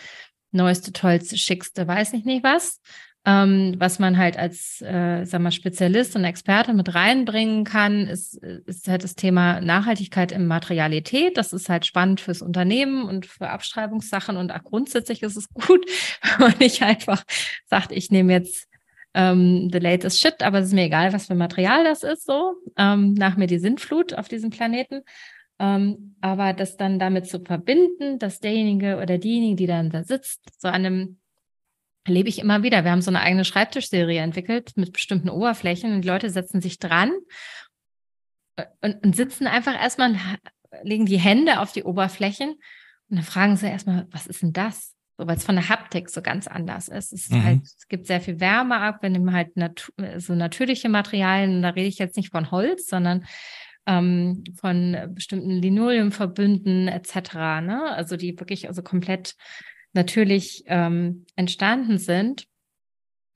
Speaker 3: neueste, tollste, schickste, weiß ich nicht was, ähm, was man halt als, äh, sag mal, Spezialist und Experte mit reinbringen kann, ist, ist halt das Thema Nachhaltigkeit in Materialität. Das ist halt spannend fürs Unternehmen und für Abschreibungssachen und auch grundsätzlich ist es gut, wenn man nicht einfach sagt, ich nehme jetzt ähm, the latest shit, aber es ist mir egal, was für Material das ist, so. Ähm, nach mir die Sintflut auf diesem Planeten. Ähm, aber das dann damit zu verbinden, dass derjenige oder diejenige, die dann da sitzt, so an einem erlebe ich immer wieder. Wir haben so eine eigene Schreibtischserie entwickelt mit bestimmten Oberflächen und die Leute setzen sich dran und, und sitzen einfach erstmal, legen die Hände auf die Oberflächen und dann fragen sie erstmal, was ist denn das? So, weil es von der Haptik so ganz anders ist. Es, ist
Speaker 2: Mhm.
Speaker 3: halt, es gibt sehr viel Wärme ab, wir nehmen halt natu so natürliche Materialien. Da rede ich jetzt nicht von Holz, sondern ähm, von bestimmten Linoleumverbünden etc. Ne? Also die wirklich also komplett natürlich ähm, entstanden sind.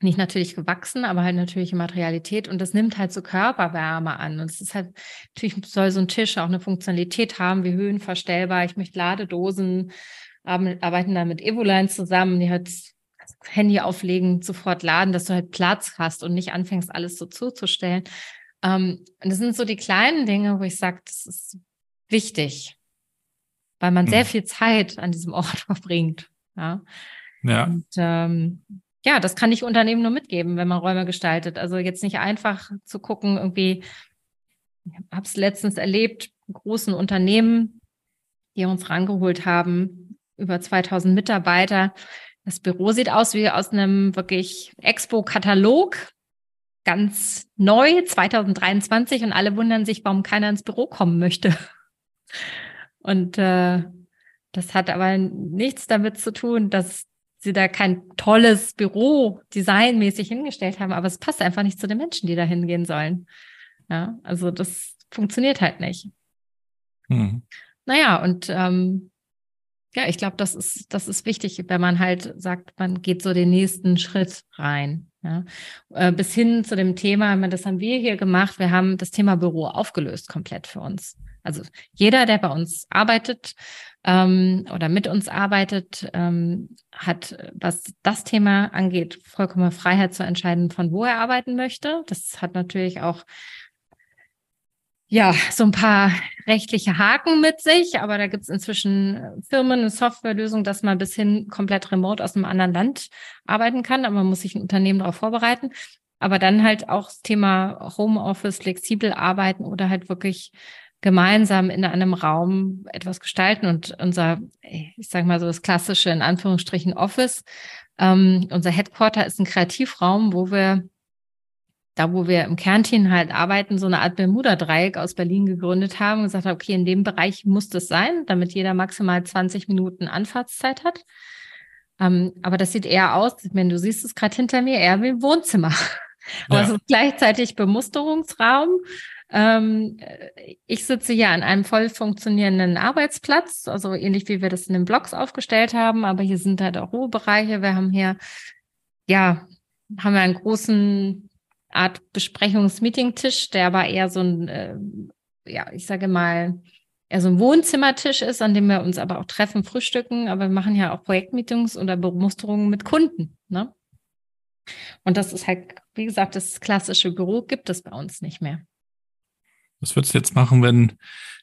Speaker 3: Nicht natürlich gewachsen, aber halt natürliche Materialität. Und das nimmt halt so Körperwärme an. Und es ist halt, natürlich soll so ein Tisch auch eine Funktionalität haben, wie höhenverstellbar. Ich möchte Ladedosen, arbeiten da mit Evoline zusammen, die halt das Handy auflegen, sofort laden, dass du halt Platz hast und nicht anfängst, alles so zuzustellen. Ähm, und das sind so die kleinen Dinge, wo ich sage, das ist wichtig, weil man sehr
Speaker 2: Mhm.
Speaker 3: viel Zeit an diesem Ort verbringt. Ja.
Speaker 2: Ja,
Speaker 3: Und ähm, ja, das kann ich Unternehmen nur mitgeben, wenn man Räume gestaltet. Also jetzt nicht einfach zu gucken, irgendwie, ich habe es letztens erlebt, großen Unternehmen, die uns rangeholt haben, über 2000 Mitarbeiter. Das Büro sieht aus wie aus einem wirklich Expo-Katalog, ganz neu, 2023 und alle wundern sich, warum keiner ins Büro kommen möchte. Und äh, das hat aber nichts damit zu tun, dass sie da kein tolles Büro designmäßig hingestellt haben, aber es passt einfach nicht zu den Menschen, die da hingehen sollen. Ja, also das funktioniert halt nicht. Mhm. Naja, und ähm, ja, ich glaube, das ist, das ist wichtig, wenn man halt sagt, man geht so den nächsten Schritt rein. Ja. Äh, bis hin zu dem Thema, das haben wir hier gemacht, wir haben das Thema Büro aufgelöst komplett für uns. Also jeder, der bei uns arbeitet ähm, oder mit uns arbeitet, ähm, hat, was das Thema angeht, vollkommene Freiheit zu entscheiden, von wo er arbeiten möchte. Das hat natürlich auch ja, so ein paar rechtliche Haken mit sich, aber da gibt es inzwischen Firmen, eine Softwarelösung, dass man bis hin komplett remote aus einem anderen Land arbeiten kann, aber man muss sich ein Unternehmen darauf vorbereiten. Aber dann halt auch das Thema Homeoffice, flexibel arbeiten oder halt wirklich gemeinsam in einem Raum etwas gestalten. Und unser, ich sage mal so das klassische in Anführungsstrichen Office, ähm, unser Headquarter ist ein Kreativraum, wo wir da wo wir im Kernteam halt arbeiten, so eine Art Bermuda-Dreieck aus Berlin gegründet haben und gesagt haben, okay, in dem Bereich muss das sein, damit jeder maximal 20 Minuten Anfahrtszeit hat. Ähm, aber das sieht eher aus, wenn du siehst es gerade hinter mir, eher wie ein Wohnzimmer. aber ja. es ist gleichzeitig Bemusterungsraum. Ähm, ich sitze hier an einem voll funktionierenden Arbeitsplatz, also ähnlich wie wir das in den Blogs aufgestellt haben, aber hier sind halt auch Ruhebereiche. Wir haben hier, ja, haben wir einen großen Art Besprechungs-Meeting-Tisch, der aber eher so ein, äh, ja, ich sage mal, eher so ein Wohnzimmertisch ist, an dem wir uns aber auch treffen, frühstücken, aber wir machen ja auch Projektmeetings oder Bemusterungen mit Kunden. Ne? Und das ist halt, wie gesagt, das klassische Büro gibt es bei uns nicht mehr.
Speaker 2: Was würdest du jetzt machen, wenn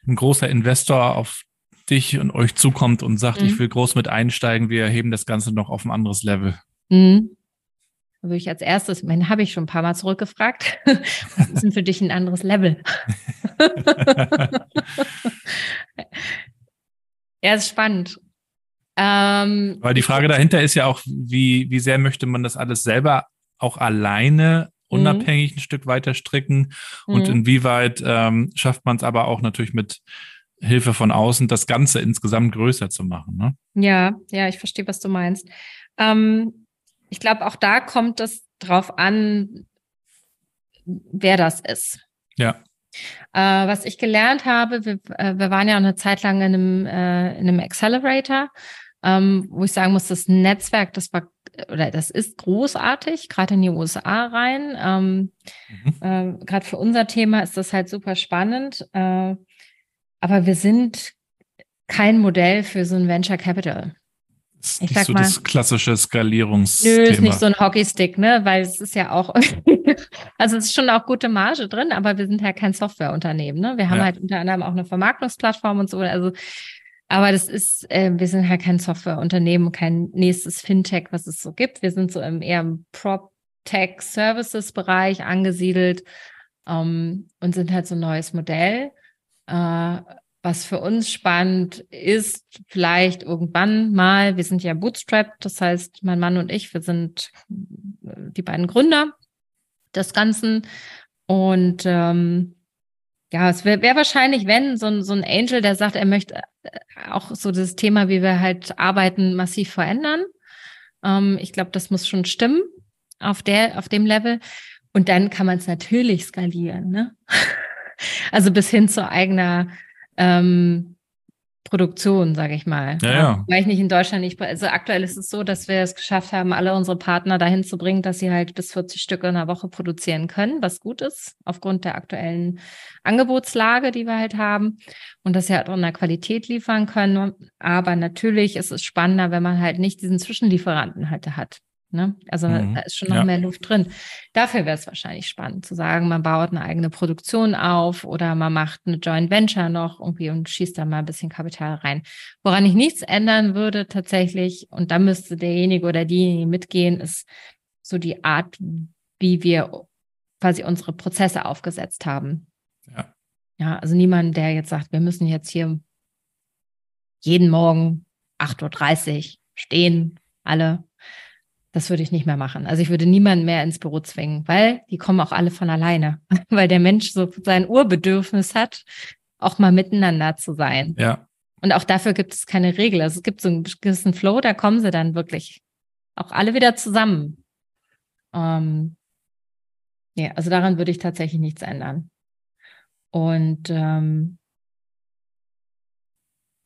Speaker 2: ein großer Investor auf dich und euch zukommt und sagt, mhm. ich will groß mit einsteigen, wir heben das Ganze noch auf ein anderes Level? Mhm.
Speaker 3: Da würde ich als erstes, ich meine, habe ich schon ein paar Mal zurückgefragt, was ist denn für dich ein anderes Level? ja, ist spannend.
Speaker 2: Ähm, Weil die Frage dahinter ist ja auch, wie, wie sehr möchte man das alles selber auch alleine unabhängig mhm. ein Stück weiter stricken und mhm. inwieweit ähm, schafft man es aber auch natürlich mit Hilfe von außen, das Ganze insgesamt größer zu machen. Ne?
Speaker 3: Ja, ja, ich verstehe, was du meinst. Ähm, ich glaube, auch da kommt es drauf an, wer das ist.
Speaker 2: Ja.
Speaker 3: Äh, was ich gelernt habe, wir, äh, wir, waren ja eine Zeit lang in einem, äh, in einem Accelerator, ähm, wo ich sagen muss, das Netzwerk, das war oder das ist großartig, gerade in die USA rein. Ähm, mhm. Äh, gerade für unser Thema ist das halt super spannend. Äh, aber wir sind kein Modell für so ein Venture Capital.
Speaker 2: Ist ich nicht so mal, das klassische Skalierungsthema.
Speaker 3: Nö, ist nicht so ein Hockeystick, ne? Weil es ist ja auch, also es ist schon auch gute Marge drin, aber wir sind ja kein Softwareunternehmen, ne? Wir haben ja. halt unter anderem auch eine Vermarktungsplattform und so. Also, aber das ist, äh, wir sind halt kein Softwareunternehmen, kein nächstes Fintech, was es so gibt. Wir sind so im eher im Prop-Tech-Services-Bereich angesiedelt ähm, und sind halt so ein neues Modell. Äh, was für uns spannend ist, vielleicht irgendwann mal, wir sind ja bootstrapped, das heißt, mein Mann und ich, wir sind äh, die beiden Gründer des Ganzen. Und ähm, ja, es wäre wär wahrscheinlich, wenn so ein, so ein Angel, der sagt, er möchte äh, auch so das Thema, wie wir halt arbeiten, massiv verändern. Ähm, ich glaube, das muss schon stimmen auf der, auf dem Level. Und dann kann man es natürlich skalieren, ne? Also bis hin zu eigener ähm, Produktion, sage ich mal.
Speaker 2: Ja, ja.
Speaker 3: Weil ich nicht in Deutschland nicht, also aktuell ist es so, dass wir es geschafft haben, alle unsere Partner dahin zu bringen, dass sie halt bis 40 Stücke in der Woche produzieren können, was gut ist, aufgrund der aktuellen Angebotslage, die wir halt haben und dass sie halt auch in der Qualität liefern können. Aber natürlich ist es spannender, wenn man halt nicht diesen Zwischenlieferanten halt hat. Ne? Also mhm. da ist schon noch ja. mehr Luft drin. Dafür wäre es wahrscheinlich spannend zu sagen, man baut eine eigene Produktion auf oder man macht eine Joint Venture noch irgendwie und schießt da mal ein bisschen Kapital rein. Woran ich nichts ändern würde tatsächlich, und da müsste derjenige oder diejenige mitgehen, ist so die Art, wie wir quasi unsere Prozesse aufgesetzt haben. Ja. Ja, also niemand, der jetzt sagt, wir müssen jetzt hier jeden Morgen 8.30 Uhr stehen, alle. Das würde ich nicht mehr machen. Also ich würde niemanden mehr ins Büro zwingen, weil die kommen auch alle von alleine, weil der Mensch so sein Urbedürfnis hat, auch mal miteinander zu sein.
Speaker 2: Ja.
Speaker 3: Und auch dafür gibt es keine Regel. Also es gibt so einen gewissen Flow, da kommen sie dann wirklich auch alle wieder zusammen. Ähm, ja, also daran würde ich tatsächlich nichts ändern. Und ähm,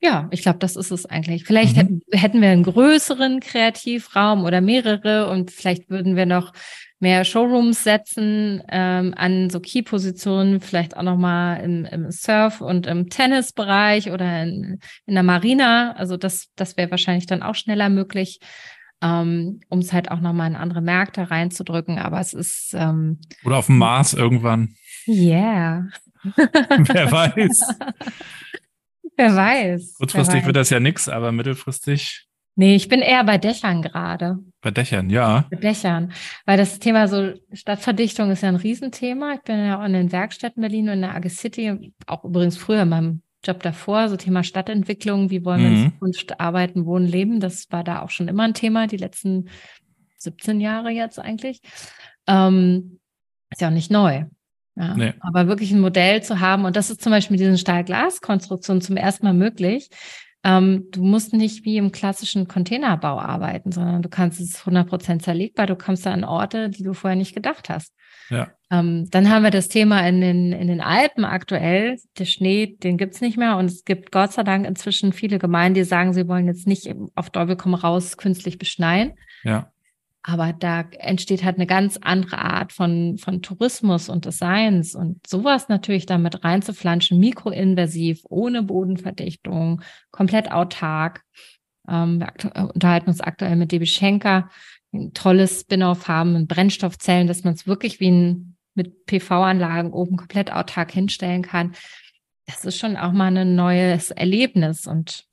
Speaker 3: ja, ich glaube, das ist es eigentlich. Vielleicht mhm. hätten, wir einen größeren Kreativraum oder mehrere und vielleicht würden wir noch mehr Showrooms setzen ähm, an so Key-Positionen, vielleicht auch nochmal im, im Surf- und im Tennisbereich oder in, in der Marina. Also das, das wäre wahrscheinlich dann auch schneller möglich, ähm, um es halt auch nochmal in andere Märkte reinzudrücken. Aber es ist ähm,
Speaker 2: Oder auf dem Mars irgendwann.
Speaker 3: Yeah.
Speaker 2: Wer weiß.
Speaker 3: Wer weiß.
Speaker 2: Kurzfristig
Speaker 3: wer weiß.
Speaker 2: wird das ja nichts, aber mittelfristig.
Speaker 3: Nee, ich bin eher bei Dächern gerade.
Speaker 2: Bei Dächern, ja.
Speaker 3: Bei Dächern. Weil das Thema so Stadtverdichtung ist ja ein Riesenthema. Ich bin ja auch in den Werkstätten Berlin und in der Ag City, auch übrigens früher in meinem Job davor, so Thema Stadtentwicklung, wie wollen wir in
Speaker 2: Mhm.
Speaker 3: Zukunft arbeiten, wohnen, leben. Das war da auch schon immer ein Thema, die letzten 17 Jahre jetzt eigentlich. Ähm, ist ja auch nicht neu. Ja,
Speaker 2: Nee.
Speaker 3: Aber wirklich ein Modell zu haben, und das ist zum Beispiel mit diesen Stahlglaskonstruktionen zum ersten Mal möglich. Ähm, du musst nicht wie im klassischen Containerbau arbeiten, sondern du kannst es 100% zerlegbar. Du kommst da an Orte, die du vorher nicht gedacht hast.
Speaker 2: Ja.
Speaker 3: Ähm, dann haben wir das Thema in den, in den Alpen aktuell. Der Schnee, den gibt's nicht mehr. Und es gibt Gott sei Dank inzwischen viele Gemeinden, die sagen, sie wollen jetzt nicht auf Teufel komm raus künstlich beschneien.
Speaker 2: Ja.
Speaker 3: Aber da entsteht halt eine ganz andere Art von, von Tourismus und Designs und sowas natürlich damit reinzuflanschen, mikroinvasiv, ohne Bodenverdichtung, komplett autark. Ähm, wir äh, unterhalten uns aktuell mit Debbie Schenker, ein tolles Spin-off haben mit Brennstoffzellen, dass man es wirklich wie ein, mit PV-Anlagen oben komplett autark hinstellen kann. Das ist schon auch mal ein neues Erlebnis und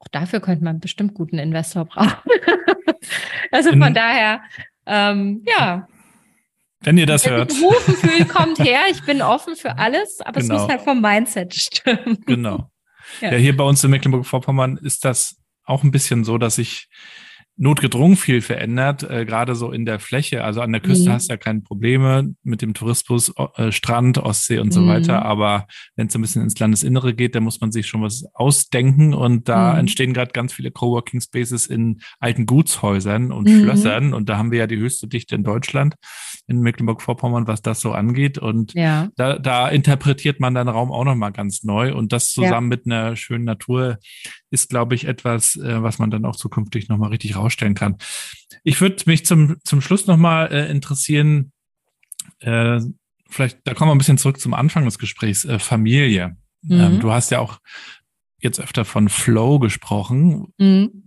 Speaker 3: auch dafür könnte man bestimmt guten Investor brauchen. also von
Speaker 2: In-
Speaker 3: daher, ähm, ja,
Speaker 2: Wenn ihr das
Speaker 3: wer
Speaker 2: hört.
Speaker 3: berufen fühlt, kommt her. Ich bin offen für alles, aber
Speaker 2: Genau.
Speaker 3: es muss halt vom Mindset stimmen.
Speaker 2: Genau.
Speaker 3: Ja.
Speaker 2: Ja. hier bei uns in Mecklenburg-Vorpommern ist das auch ein bisschen so, dass sich notgedrungen viel verändert, äh, gerade so in der Fläche. Also an der Küste
Speaker 3: Mhm.
Speaker 2: hast du ja keine Probleme mit dem Tourismus, äh, Strand, Ostsee und so
Speaker 3: Mhm.
Speaker 2: weiter. Aber wenn es ein bisschen ins Landesinnere geht, dann muss man sich schon was ausdenken. Und da
Speaker 3: Mhm.
Speaker 2: entstehen gerade ganz viele Coworking Spaces in alten Gutshäusern und
Speaker 3: Mhm.
Speaker 2: Schlössern. Und da haben wir ja die höchste Dichte in Deutschland, in Mecklenburg-Vorpommern, was das so angeht. Und
Speaker 3: Ja,
Speaker 2: da, da interpretiert man den Raum auch nochmal ganz neu. Und das
Speaker 3: Ja.
Speaker 2: zusammen mit einer schönen Natur ist, glaube ich, etwas, äh, was man dann auch zukünftig nochmal richtig rausstellen kann. Ich würde mich zum, zum Schluss nochmal äh, interessieren, äh, vielleicht, da kommen wir ein bisschen zurück zum Anfang des Gesprächs, äh, Familie.
Speaker 3: Mhm.
Speaker 2: Ähm, du hast ja auch jetzt öfter von Flow gesprochen.
Speaker 3: mhm.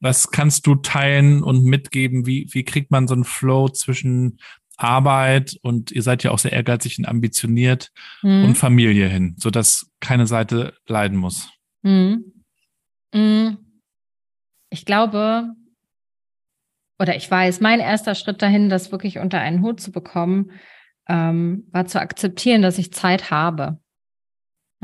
Speaker 2: Was kannst du teilen und mitgeben? Wie, wie kriegt man so einen Flow zwischen Arbeit und ihr seid ja auch sehr ehrgeizig und ambitioniert
Speaker 3: Mhm.
Speaker 2: und Familie hin, sodass keine Seite leiden muss?
Speaker 3: Mhm. Mhm. Ich glaube, oder ich weiß, mein erster Schritt dahin, das wirklich unter einen Hut zu bekommen, ähm, war zu akzeptieren, dass ich Zeit habe.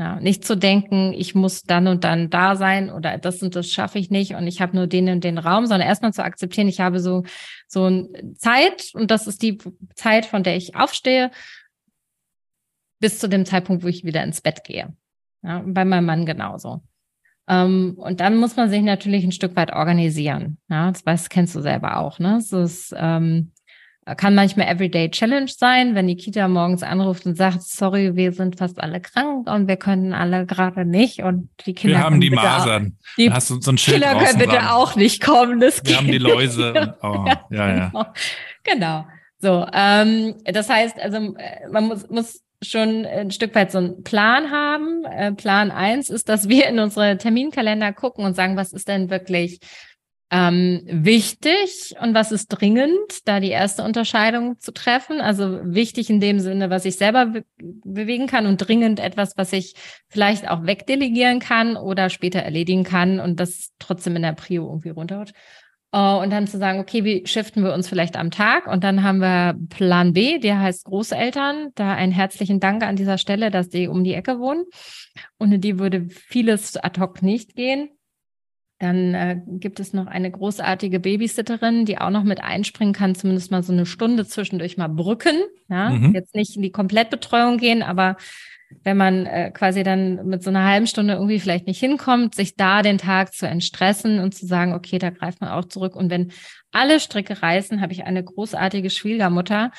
Speaker 3: Ja, nicht zu denken, ich muss dann und dann da sein oder das und das schaffe ich nicht und ich habe nur den und den Raum, sondern erstmal zu akzeptieren, ich habe so so ein Zeit und das ist die Zeit, von der ich aufstehe, bis zu dem Zeitpunkt, wo ich wieder ins Bett gehe. Ja, bei meinem Mann genauso. Ähm, und dann muss man sich natürlich ein Stück weit organisieren. Ja, das weißt, kennst du selber auch. Ne? Es ist, ähm, kann manchmal Everyday Challenge sein, wenn die Kita morgens anruft und sagt, sorry, wir sind fast alle krank und wir können alle gerade nicht und die Kinder
Speaker 2: wir haben die Masern.
Speaker 3: Auch, die
Speaker 2: hast du so ein Schild
Speaker 3: Kinder können bitte
Speaker 2: dran.
Speaker 3: auch nicht kommen. Das
Speaker 2: Wir haben die Läuse. oh, ja, ja.
Speaker 3: Genau. genau. So, ähm, das heißt, also äh, man muss, muss schon ein Stück weit so einen Plan haben. Äh, Plan eins ist, dass wir in unsere Terminkalender gucken und sagen, was ist denn wirklich ähm, wichtig und was ist dringend, da die erste Unterscheidung zu treffen. Also wichtig in dem Sinne, was ich selber be bewegen kann und dringend etwas, was ich vielleicht auch wegdelegieren kann oder später erledigen kann und das trotzdem in der Prio irgendwie runterhaut. Uh, und dann zu sagen, okay, wie shiften wir uns vielleicht am Tag? Und dann haben wir Plan B, der heißt Großeltern. Da einen herzlichen Dank an dieser Stelle, dass die um die Ecke wohnen. Ohne die würde vieles ad hoc nicht gehen. Dann äh, gibt es noch eine großartige Babysitterin, die auch noch mit einspringen kann, zumindest mal so eine Stunde zwischendurch mal brücken. Ja? Mhm. Jetzt nicht in die Komplettbetreuung gehen, aber wenn man äh, quasi dann mit so einer halben Stunde irgendwie vielleicht nicht hinkommt, sich da den Tag zu entstressen und zu sagen, okay, da greift man auch zurück. Und wenn alle Stricke reißen, habe ich eine großartige Schwiegermutter,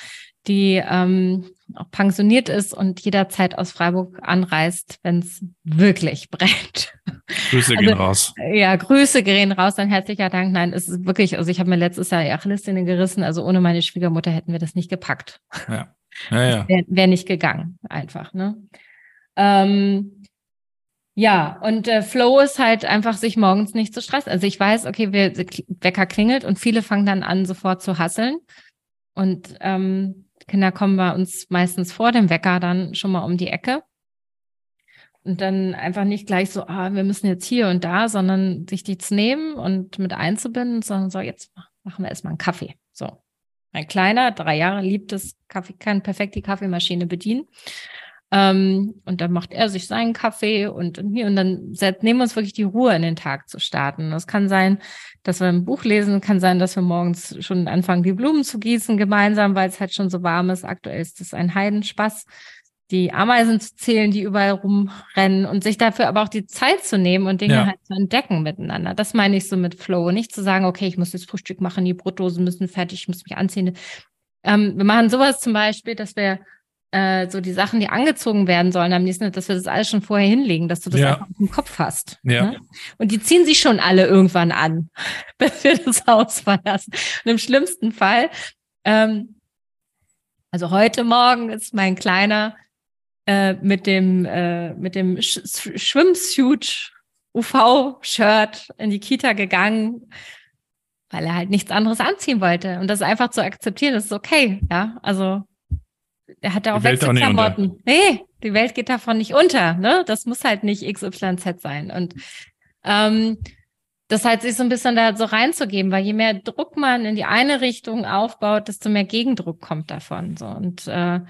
Speaker 3: die ähm, auch pensioniert ist und jederzeit aus Freiburg anreist, wenn es wirklich brennt.
Speaker 2: Grüße also, gehen raus.
Speaker 3: Ja, Grüße gehen raus, dann herzlicher Dank. Nein, es ist wirklich, also ich habe mir letztes Jahr die Achillessehne gerissen, also ohne meine Schwiegermutter hätten wir das nicht gepackt.
Speaker 2: Ja. Ja, ja.
Speaker 3: Wäre wär nicht gegangen, einfach. Ne? Ähm, ja, und äh, Flow ist halt einfach, sich morgens nicht zu stressen. Also ich weiß, okay, wir, Wecker klingelt und viele fangen dann an, sofort zu hasseln. Und ähm, Kinder kommen bei uns meistens vor dem Wecker dann schon mal um die Ecke. Und dann einfach nicht gleich so, ah, wir müssen jetzt hier und da, sondern sich die zu nehmen und mit einzubinden, sondern so, jetzt machen wir erstmal einen Kaffee. So. Mein Kleiner, drei Jahre, liebt es, Kaffee, kann perfekt die Kaffeemaschine bedienen. Ähm, und dann macht er sich seinen Kaffee und, und hier und dann nehmen wir uns wirklich die Ruhe in den Tag zu starten. Das kann sein, dass wir ein Buch lesen, kann sein, dass wir morgens schon anfangen, die Blumen zu gießen gemeinsam, weil es halt schon so warm ist. Aktuell ist das ein Heidenspaß, die Ameisen zu zählen, die überall rumrennen und sich dafür aber auch die Zeit zu nehmen und Dinge ja. halt zu entdecken miteinander. Das meine ich so mit Flow. Nicht zu sagen, okay, ich muss das Frühstück machen, die Brotdosen müssen fertig, ich muss mich anziehen. Ähm, wir machen sowas zum Beispiel, dass wir äh, so die Sachen, die angezogen werden sollen am nächsten, dass wir das alles schon vorher hinlegen, dass du das ja. einfach im Kopf hast. Ja. Ne? Und die ziehen sich schon alle irgendwann an, bis wir das Haus verlassen. Und im schlimmsten Fall, ähm, also heute Morgen ist mein Kleiner äh, mit dem äh, mit dem Sch Schwimmsuit UV-Shirt in die Kita gegangen, weil er halt nichts anderes anziehen wollte. Und das einfach zu akzeptieren, das ist okay. Ja, also er hat ja auch Wechselklamotten. Nee, die Welt geht davon nicht unter. Ne? Das muss halt nicht XYZ sein. Und ähm, das halt sich so ein bisschen da so reinzugeben, weil je mehr Druck man in die eine Richtung aufbaut, desto mehr Gegendruck kommt davon. So und äh,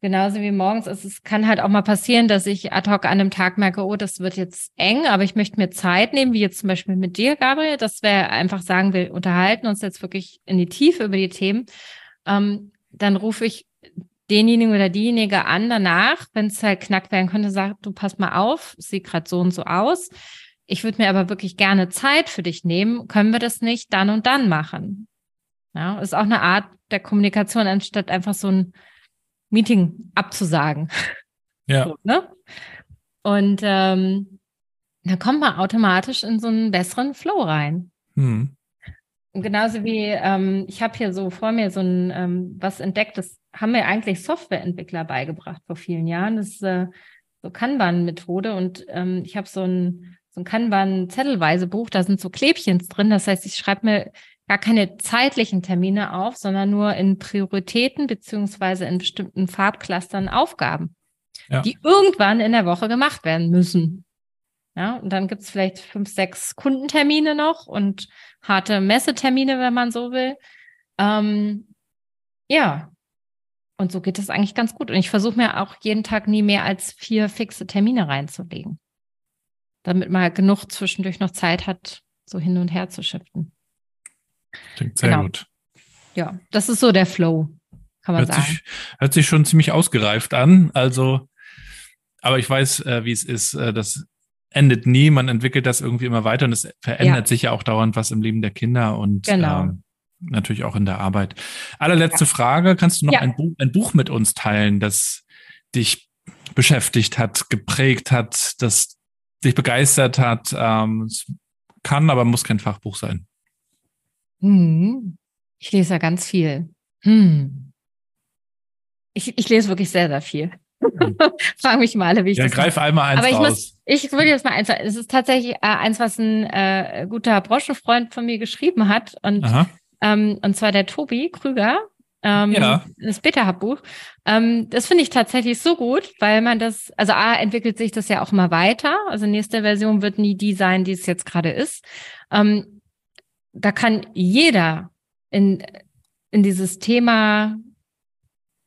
Speaker 3: genauso wie morgens ist es kann halt auch mal passieren, dass ich ad hoc an einem Tag merke, oh, das wird jetzt eng, aber ich möchte mir Zeit nehmen, wie jetzt zum Beispiel mit dir, Gabriel, dass wir einfach sagen, wir unterhalten uns jetzt wirklich in die Tiefe über die Themen. Ähm, dann rufe ich denjenigen oder diejenige an danach, wenn es halt knackt werden könnte, sagt, du pass mal auf, sieht gerade so und so aus. Ich würde mir aber wirklich gerne Zeit für dich nehmen. Können wir das nicht dann und dann machen? Ja, ist auch eine Art der Kommunikation, anstatt einfach so ein Meeting abzusagen.
Speaker 2: Ja. So, ne?
Speaker 3: Und ähm, dann kommt man automatisch in so einen besseren Flow rein. Hm. Und genauso wie ähm, ich habe hier so vor mir so ein ähm, was entdeckt, das haben mir eigentlich Softwareentwickler beigebracht vor vielen Jahren. Das ist äh, so Kanban-Methode und ähm, ich habe so ein, so ein Kanban-zettelweise Buch, da sind so Klebchens drin. Das heißt, ich schreibe mir gar keine zeitlichen Termine auf, sondern nur in Prioritäten beziehungsweise in bestimmten Farbclustern Aufgaben, ja. die irgendwann in der Woche gemacht werden müssen. Ja, und dann gibt es vielleicht fünf, sechs Kundentermine noch und harte Messetermine, wenn man so will. Ähm, ja, und so geht es eigentlich ganz gut. Und ich versuche mir auch jeden Tag nie mehr als vier fixe Termine reinzulegen, damit man halt genug zwischendurch noch Zeit hat, so hin und her zu shiften.
Speaker 2: Klingt sehr genau. gut.
Speaker 3: Ja, das ist so der Flow, kann man
Speaker 2: hört
Speaker 3: sagen.
Speaker 2: Sich, hört sich schon ziemlich ausgereift an. Also, aber ich weiß, äh, wie es ist. Äh, das endet nie. Man entwickelt das irgendwie immer weiter und es verändert ja. sich ja auch dauernd was im Leben der Kinder und genau. ähm, natürlich auch in der Arbeit. Allerletzte ja. Frage, kannst du noch ja. ein, Buch, ein Buch mit uns teilen, das dich beschäftigt hat, geprägt hat, das dich begeistert hat? Ähm, es kann, aber muss kein Fachbuch sein.
Speaker 3: Hm. Ich lese ja ganz viel. Hm. Ich, ich lese wirklich sehr, sehr viel. Hm. Frag mich mal alle, wie ich
Speaker 2: ja,
Speaker 3: das
Speaker 2: greif mache. einmal eins Aber
Speaker 3: ich
Speaker 2: raus.
Speaker 3: muss, ich würde jetzt mal eins, es ist tatsächlich äh, eins, was ein äh, guter Branchenfreund von mir geschrieben hat und Aha. Ähm, und zwar der Tobi Krüger. Ähm, ja. Das Beta-Hub-Buch. Ähm, das finde ich tatsächlich so gut, weil man das, also A, entwickelt sich das ja auch immer weiter. Also nächste Version wird nie die sein, die es jetzt gerade ist. Ähm, da kann jeder in, in dieses Thema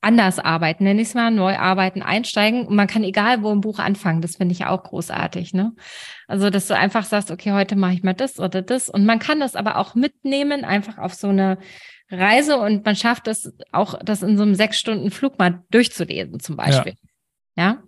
Speaker 3: anders arbeiten, nenne ich es mal, neu arbeiten, einsteigen. Und man kann egal wo im Buch anfangen. Das finde ich auch großartig. Ne? Also, dass du einfach sagst, okay, heute mache ich mal das oder das. Und man kann das aber auch mitnehmen, einfach auf so eine Reise und man schafft es auch, das in so einem sechs Stunden Flug mal durchzulesen, zum Beispiel. Ja. Ja.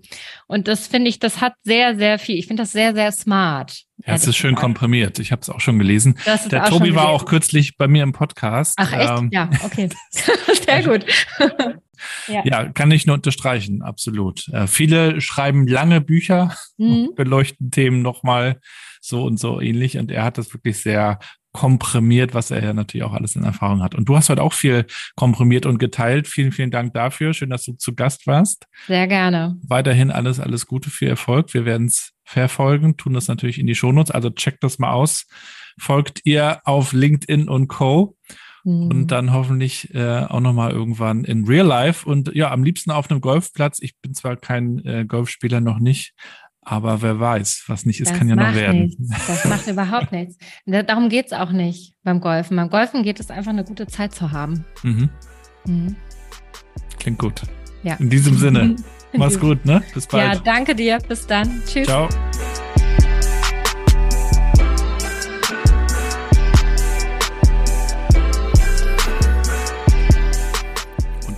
Speaker 3: Und das finde ich, das hat sehr, sehr viel. Ich finde das sehr, sehr smart.
Speaker 2: Ja, es ist schön gesagt. komprimiert. Ich habe es auch schon gelesen. Der Tobi war auch kürzlich bei mir im Podcast.
Speaker 3: Ach echt? Ähm, ja, okay. sehr gut.
Speaker 2: ja. ja. kann ich nur unterstreichen, absolut. Äh, viele schreiben lange Bücher, mhm. beleuchten Themen nochmal so und so ähnlich. Und er hat das wirklich sehr komprimiert, was er ja natürlich auch alles in Erfahrung hat. Und du hast heute auch viel komprimiert und geteilt. Vielen, vielen Dank dafür. Schön, dass du zu Gast warst.
Speaker 3: Sehr gerne.
Speaker 2: Weiterhin alles, alles Gute, für Erfolg. Wir werden es verfolgen, tun das natürlich in die Shownotes. Also checkt das mal aus. Folgt ihr auf LinkedIn und Co. Mhm. Und dann hoffentlich äh, auch nochmal irgendwann in Real Life und ja, am liebsten auf einem Golfplatz. Ich bin zwar kein äh, Golfspieler noch nicht, aber wer weiß, was nicht ist, das kann ja noch werden.
Speaker 3: Nichts. Das macht überhaupt nichts. Darum geht es auch nicht beim Golfen. Beim Golfen geht es einfach, eine gute Zeit zu haben. Mhm.
Speaker 2: Mhm. Klingt gut. Ja. In diesem Sinne. Mach's gut, ne?
Speaker 3: Bis bald. Ja, danke dir. Bis dann. Tschüss. Ciao.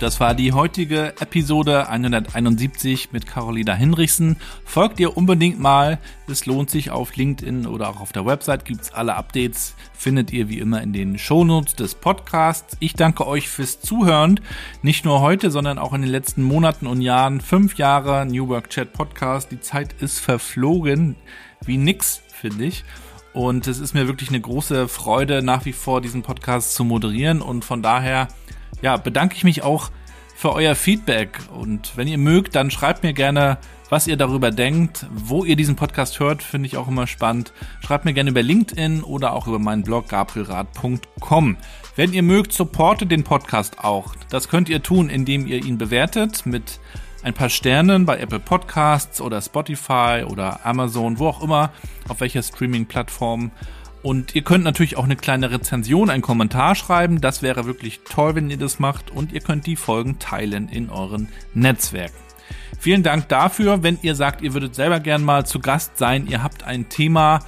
Speaker 2: Das war die heutige Episode 171 mit Carolina Hinrichsen. Folgt ihr unbedingt mal. Es lohnt sich auf LinkedIn oder auch auf der Website gibt's alle Updates. Findet ihr wie immer in den Shownotes des Podcasts. Ich danke euch fürs Zuhören. Nicht nur heute, sondern auch in den letzten Monaten und Jahren. Fünf Jahre New Work Chat Podcast. Die Zeit ist verflogen wie nix, finde ich. Und es ist mir wirklich eine große Freude, nach wie vor diesen Podcast zu moderieren. Und von daher ja, bedanke ich mich auch für euer Feedback. Und wenn ihr mögt, dann schreibt mir gerne, was ihr darüber denkt, wo ihr diesen Podcast hört, finde ich auch immer spannend. Schreibt mir gerne über LinkedIn oder auch über meinen Blog gabrielrad.com. Wenn ihr mögt, supportet den Podcast auch. Das könnt ihr tun, indem ihr ihn bewertet mit ein paar Sternen bei Apple Podcasts oder Spotify oder Amazon, wo auch immer, auf welcher Streaming-Plattform. Und ihr könnt natürlich auch eine kleine Rezension, einen Kommentar schreiben. Das wäre wirklich toll, wenn ihr das macht. Und ihr könnt die Folgen teilen in euren Netzwerken. Vielen Dank dafür. Wenn ihr sagt, ihr würdet selber gern mal zu Gast sein, ihr habt ein Thema,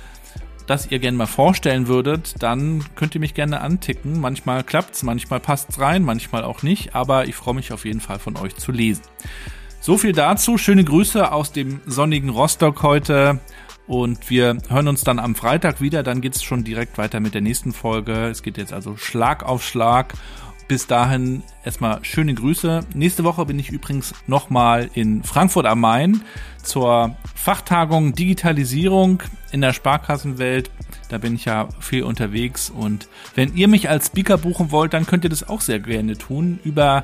Speaker 2: das ihr gerne mal vorstellen würdet, dann könnt ihr mich gerne anticken. Manchmal klappt's, manchmal passt's rein, manchmal auch nicht, aber ich freue mich auf jeden Fall von euch zu lesen. So viel dazu. Schöne Grüße aus dem sonnigen Rostock heute. Und wir hören uns dann am Freitag wieder. Dann geht's schon direkt weiter mit der nächsten Folge. Es geht jetzt also Schlag auf Schlag. Bis dahin erstmal schöne Grüße. Nächste Woche bin ich übrigens nochmal in Frankfurt am Main zur Fachtagung Digitalisierung in der Sparkassenwelt. Da bin ich ja viel unterwegs und wenn ihr mich als Speaker buchen wollt, dann könnt ihr das auch sehr gerne tun über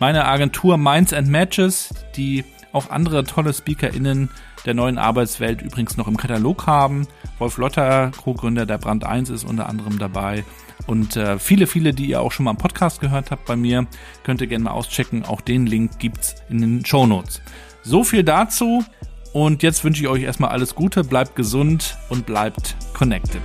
Speaker 2: meine Agentur Minds and Matches, die auch andere tolle SpeakerInnen der neuen Arbeitswelt übrigens noch im Katalog haben. Wolf Lotter, Co-Gründer der Brand 1, ist unter anderem dabei. Und äh, viele, viele, die ihr auch schon mal im Podcast gehört habt bei mir, könnt ihr gerne mal auschecken. Auch den Link gibt's in den Show Notes. So viel dazu. Und jetzt wünsche ich euch erstmal alles Gute, bleibt gesund und bleibt connected.